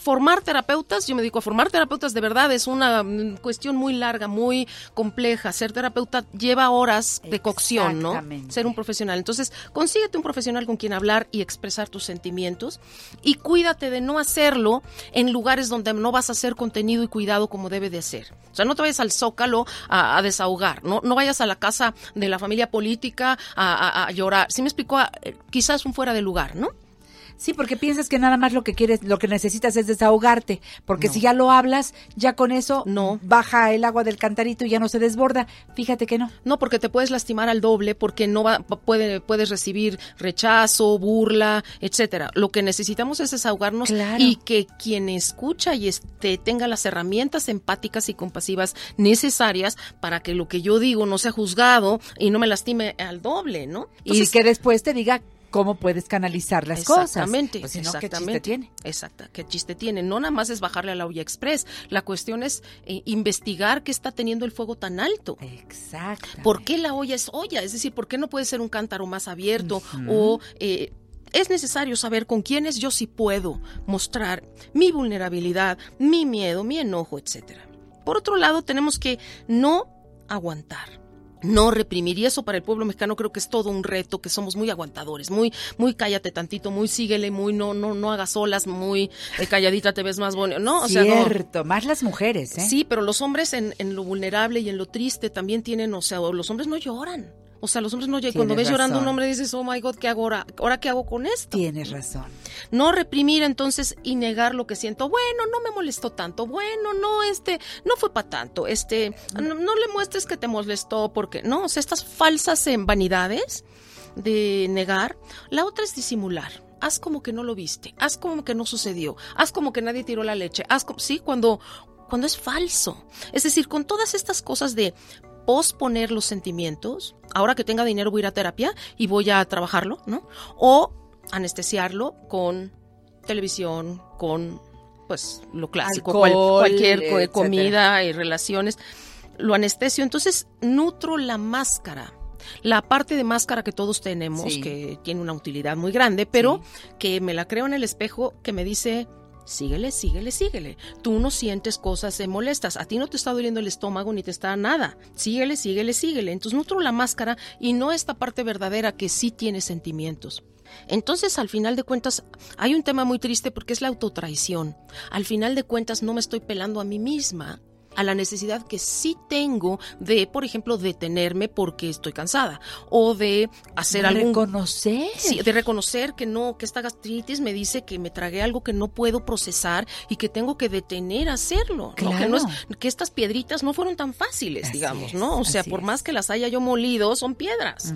formar terapeutas, yo me dedico a formar terapeutas de verdad, es una mm, cuestión muy larga, muy compleja. Ser terapeuta lleva horas de cocción, ¿no? Ser un profesional. Entonces, consíguete un profesional con quien hablar y expresar tus sentimientos y cuídate de no hacerlo en lugares donde no vas a hacer contenido y cuidado como debe de ser. O sea, no te vayas al zócalo a, a desahogar, ¿no? No vayas a la casa de la familia política a, a- a llorar. Si me explico, Ah, eh, quizás un fuera de lugar, ¿no? Sí, porque piensas que nada más lo que quieres, lo que necesitas es desahogarte, porque si ya lo hablas, ya con eso No. baja el agua del cantarito y ya no se desborda. Fíjate que no. No, porque te puedes lastimar al doble, porque no va, puede, puedes recibir rechazo, burla, etcétera. Lo que necesitamos es desahogarnos Claro. y que quien escucha y este, tenga las herramientas empáticas y compasivas necesarias para que lo que yo digo no sea juzgado y no me lastime al doble, ¿no? y que después te diga cómo puedes canalizar las cosas. Exactamente, Pues si no, ¿qué exactamente. chiste tiene? Exacto, qué chiste tiene. No nada más es bajarle a la olla express. La cuestión es eh, investigar qué está teniendo el fuego tan alto. Exacto. ¿Por qué la olla es olla? Es decir, ¿por qué no puede ser un cántaro más abierto? O eh, es necesario saber con quiénes yo sí puedo mostrar mi vulnerabilidad, mi miedo, mi enojo, etcétera. Por otro lado, tenemos que no aguantar. No reprimir, y eso para el pueblo mexicano creo que es todo un reto, que somos muy aguantadores, muy, muy cállate tantito, muy síguele, muy no, no, no hagas olas, muy eh, calladita te ves más bonito, ¿no? O sea, no. Cierto, más las mujeres, ¿eh? Sí, pero los hombres en, en lo vulnerable y en lo triste también tienen, o sea, los hombres no lloran. O sea, los hombres no lloran. Cuando ves llorando a un hombre dices, oh my God, ¿qué hago ahora? ¿Ahora qué hago con esto? Tienes razón. No reprimir entonces y negar lo que siento. Bueno, no me molestó tanto. Bueno, no, este, no fue para tanto. Este, no, no le muestres que te molestó porque, no, o sea, estas falsas eh, vanidades de negar. La otra es disimular. Haz como que no lo viste. Haz como que no sucedió. Haz como que nadie tiró la leche. Haz como, sí, cuando, cuando es falso. Es decir, con todas estas cosas de posponer los sentimientos, ahora que tenga dinero voy a ir a terapia y voy a trabajarlo, ¿no? O anestesiarlo con televisión, con pues lo clásico, cual- Alcohol, cualquier etcétera. comida y relaciones. lo anestesio, entonces nutro la máscara. La parte de máscara que todos tenemos, Sí. que tiene una utilidad muy grande, pero que me la creo en el espejo, que me dice, síguele, síguele, síguele. Tú no sientes cosas, se molestas. A ti no te está doliendo el estómago ni te está nada. Síguele, síguele, síguele. Entonces nutro la máscara y no esta parte verdadera que sí tiene sentimientos. Entonces, al final de cuentas, hay un tema muy triste porque es la autotraición. Al final de cuentas, no me estoy pelando a mí misma a la necesidad que sí tengo de, por ejemplo, detenerme porque estoy cansada o de hacer De algún reconocer. Sí, de reconocer que no, que esta gastritis me dice que me tragué algo que no puedo procesar y que tengo que detener a hacerlo, ¿no? Que no es que estas piedritas no fueron tan fáciles, Así digamos, ¿no? O sea, por es. más que las haya yo molido, son piedras.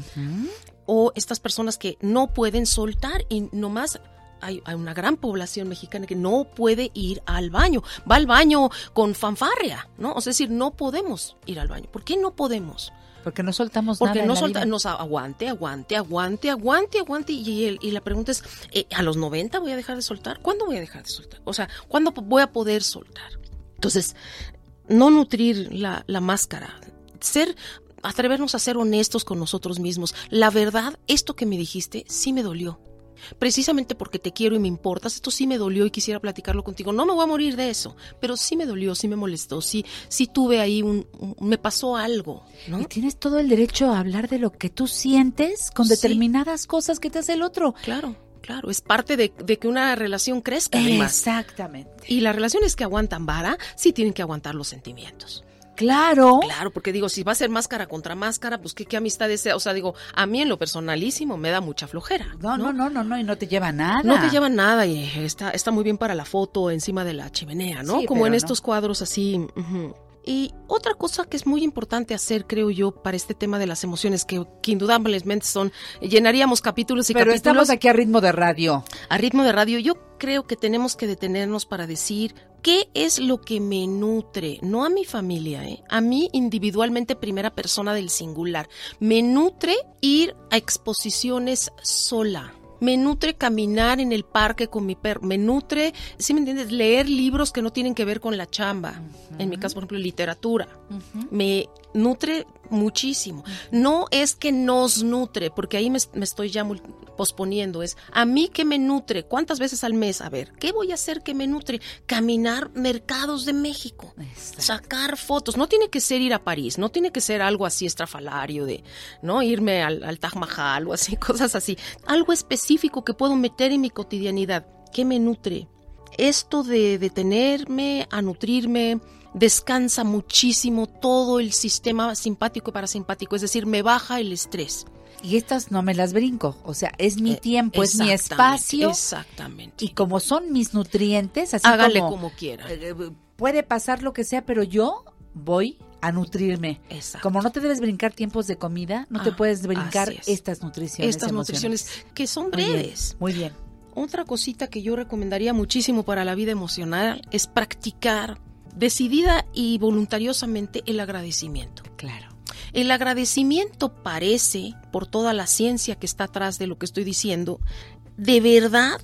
O estas personas que no pueden soltar y nomás hay, hay una gran población mexicana que no puede ir al baño. Va al baño con fanfarria, ¿no? O sea, es decir, no podemos ir al baño. ¿Por qué no podemos? Porque no soltamos Porque nada. en no la solta, vida. nos aguante, aguante, aguante, aguante, aguante. Y, el- y la pregunta es, eh, ¿a los 90 voy a dejar de soltar? ¿Cuándo voy a dejar de soltar? O sea, ¿cuándo voy a poder soltar? Entonces, no nutrir la, la máscara, ser, atrevernos a ser honestos con nosotros mismos. La verdad, esto que me dijiste, sí me dolió. Precisamente porque te quiero y me importas, esto sí me dolió y quisiera platicarlo contigo. No me voy a morir de eso, pero sí me dolió, sí me molestó, sí, sí tuve ahí un, un- me pasó algo, ¿no? Y tienes todo el derecho a hablar de lo que tú sientes con Sí. determinadas cosas que te hace el otro. Claro, claro, es parte de, de que una relación crezca además. Exactamente. Y las relaciones que aguantan vara, sí tienen que aguantar los sentimientos. Claro. Claro, porque digo, si va a ser máscara contra máscara, pues qué, qué amistad es, o sea, digo, a mí en lo personalísimo me da mucha flojera. No, no, no, no, no, y no te lleva nada. No te lleva nada y está, está muy bien para la foto encima de la chimenea, ¿no? Sí, Como pero en no. estos cuadros así. Y otra cosa que es muy importante hacer, creo yo, para este tema de las emociones, que, que indudablemente son, llenaríamos capítulos y Pero capítulos. estamos aquí a ritmo de radio. A ritmo de radio, yo creo que tenemos que detenernos para decir qué es lo que me nutre, no a mi familia, ¿eh? a mí individualmente, primera persona del singular. Me nutre ir a exposiciones sola. Me nutre caminar en el parque con mi perro. Me nutre, ¿sí me entiendes? Leer libros que no tienen que ver con la chamba. En mi caso, por ejemplo, literatura. Me nutre muchísimo. No es que nos nutre, porque ahí me, me estoy ya posponiendo. Es a mí que me nutre. ¿Cuántas veces al mes? A ver, ¿qué voy a hacer que me nutre? Caminar mercados de México. Sacar fotos. No tiene que ser ir a París. No tiene que ser algo así estrafalario de, ¿no? Irme al, al Taj Mahal o así, cosas así. Algo específico que puedo meter en mi cotidianidad. ¿Qué me nutre? Esto de detenerme a nutrirme descansa muchísimo todo el sistema simpático y parasimpático, es decir, me baja el estrés. Y estas no me las brinco. O sea, es mi tiempo, es mi Eh, espacio. Exactamente. Y como son mis nutrientes, así Hágale como, como quiera. eh, puede pasar lo que sea, pero yo voy a nutrirme. Exacto. Como no te debes brincar tiempos de comida, no te Ah, puedes brincar es. estas nutriciones. Estas nutriciones que son Muy bien, breves. Muy bien. Otra cosita que yo recomendaría muchísimo para la vida emocional es practicar decidida y voluntariosamente el agradecimiento. Claro. El agradecimiento parece, por toda la ciencia que está atrás de lo que estoy diciendo, de verdad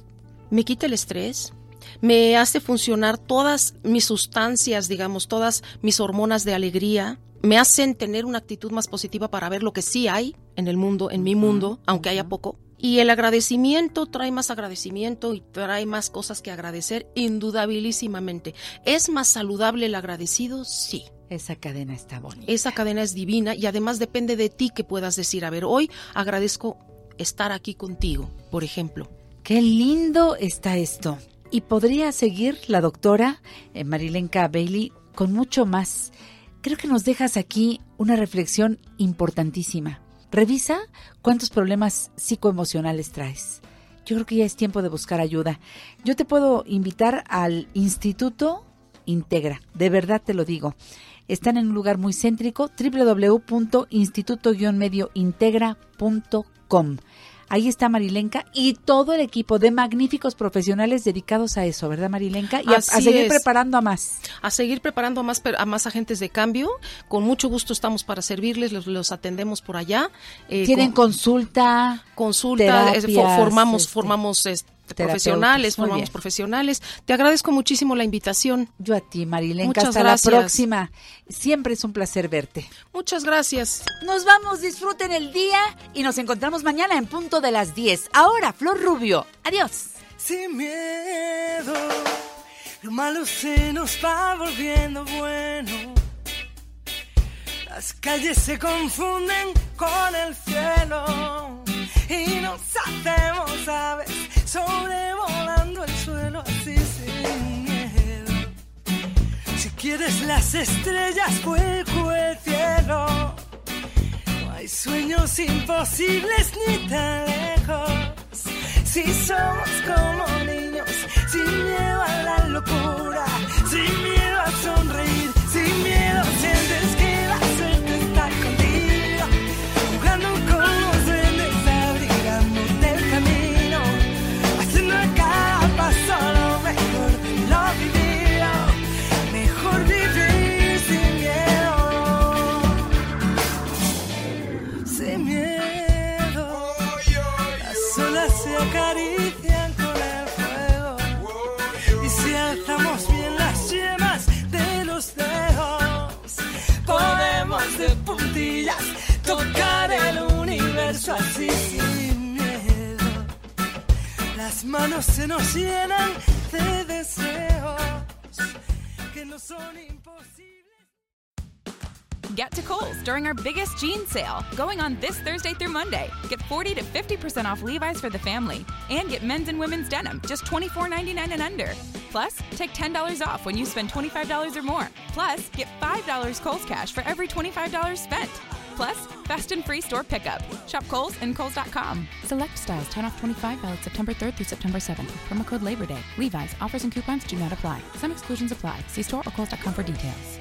me quita el estrés, me hace funcionar todas mis sustancias, digamos, todas mis hormonas de alegría, me hacen tener una actitud más positiva para ver lo que sí hay en el mundo, en mi mundo, aunque haya poco. Y el agradecimiento trae más agradecimiento y trae más cosas que agradecer, indudabilísimamente. ¿Es más saludable el agradecido? Sí. Esa cadena está bonita. Esa cadena es divina y además depende de ti que puedas decir, a ver, hoy agradezco estar aquí contigo, por ejemplo. Qué lindo está esto. Y podría seguir la doctora eh, Marilenka Bailey con mucho más. Creo que nos dejas aquí una reflexión importantísima. Revisa cuántos problemas psicoemocionales traes. Yo creo que ya es tiempo de buscar ayuda. Yo te puedo invitar al Instituto Integra, de verdad te lo digo. Están en un lugar muy céntrico, www.instituto-mediointegra.com. Ahí está Marilenka y todo el equipo de magníficos profesionales dedicados a eso, ¿verdad Marilenka? Y a, seguir es. preparando a más. A seguir preparando a más, a más agentes de cambio. Con mucho gusto estamos para servirles, los, los atendemos por allá. Eh, Tienen con- consulta, consulta, es- fo- terapias, formamos, este. formamos es- profesionales, Muy formamos bien. profesionales. Te agradezco muchísimo la invitación. Yo a ti, Marilén. Muchas Hasta gracias. la próxima. Siempre es un placer verte. Muchas gracias. Nos vamos, disfruten el día y nos encontramos mañana en punto de las 10. Ahora, Flor Rubio. Adiós. Sin miedo, lo malo se nos va volviendo bueno. Las calles se confunden con el cielo y nos hacemos aves sobrevolando el suelo así sin miedo. Si quieres las estrellas, vuelco el cielo. No hay sueños imposibles ni tan lejos. Si somos como niños, sin miedo a la locura, sin miedo a sonreír, podemos de puntillas tocar el universo así sin miedo. Las manos se nos llenan de deseos que no son imposibles. Get to Kohl's during our biggest jean sale, going on this Thursday through Monday. Get 40 to 50% off Levi's for the family, and get men's and women's denim just $24.99 and under. Plus, take $10 off when you spend $25 or more. Plus, get $5 Kohl's cash for every $25 spent. Plus, fast and free store pickup. Shop Kohl's and Kohl's.com. Select styles 10 off 25 valid September 3rd through September 7th. Promo code Labor Day. Levi's offers and coupons do not apply. Some exclusions apply. See store or Kohl's.com for details.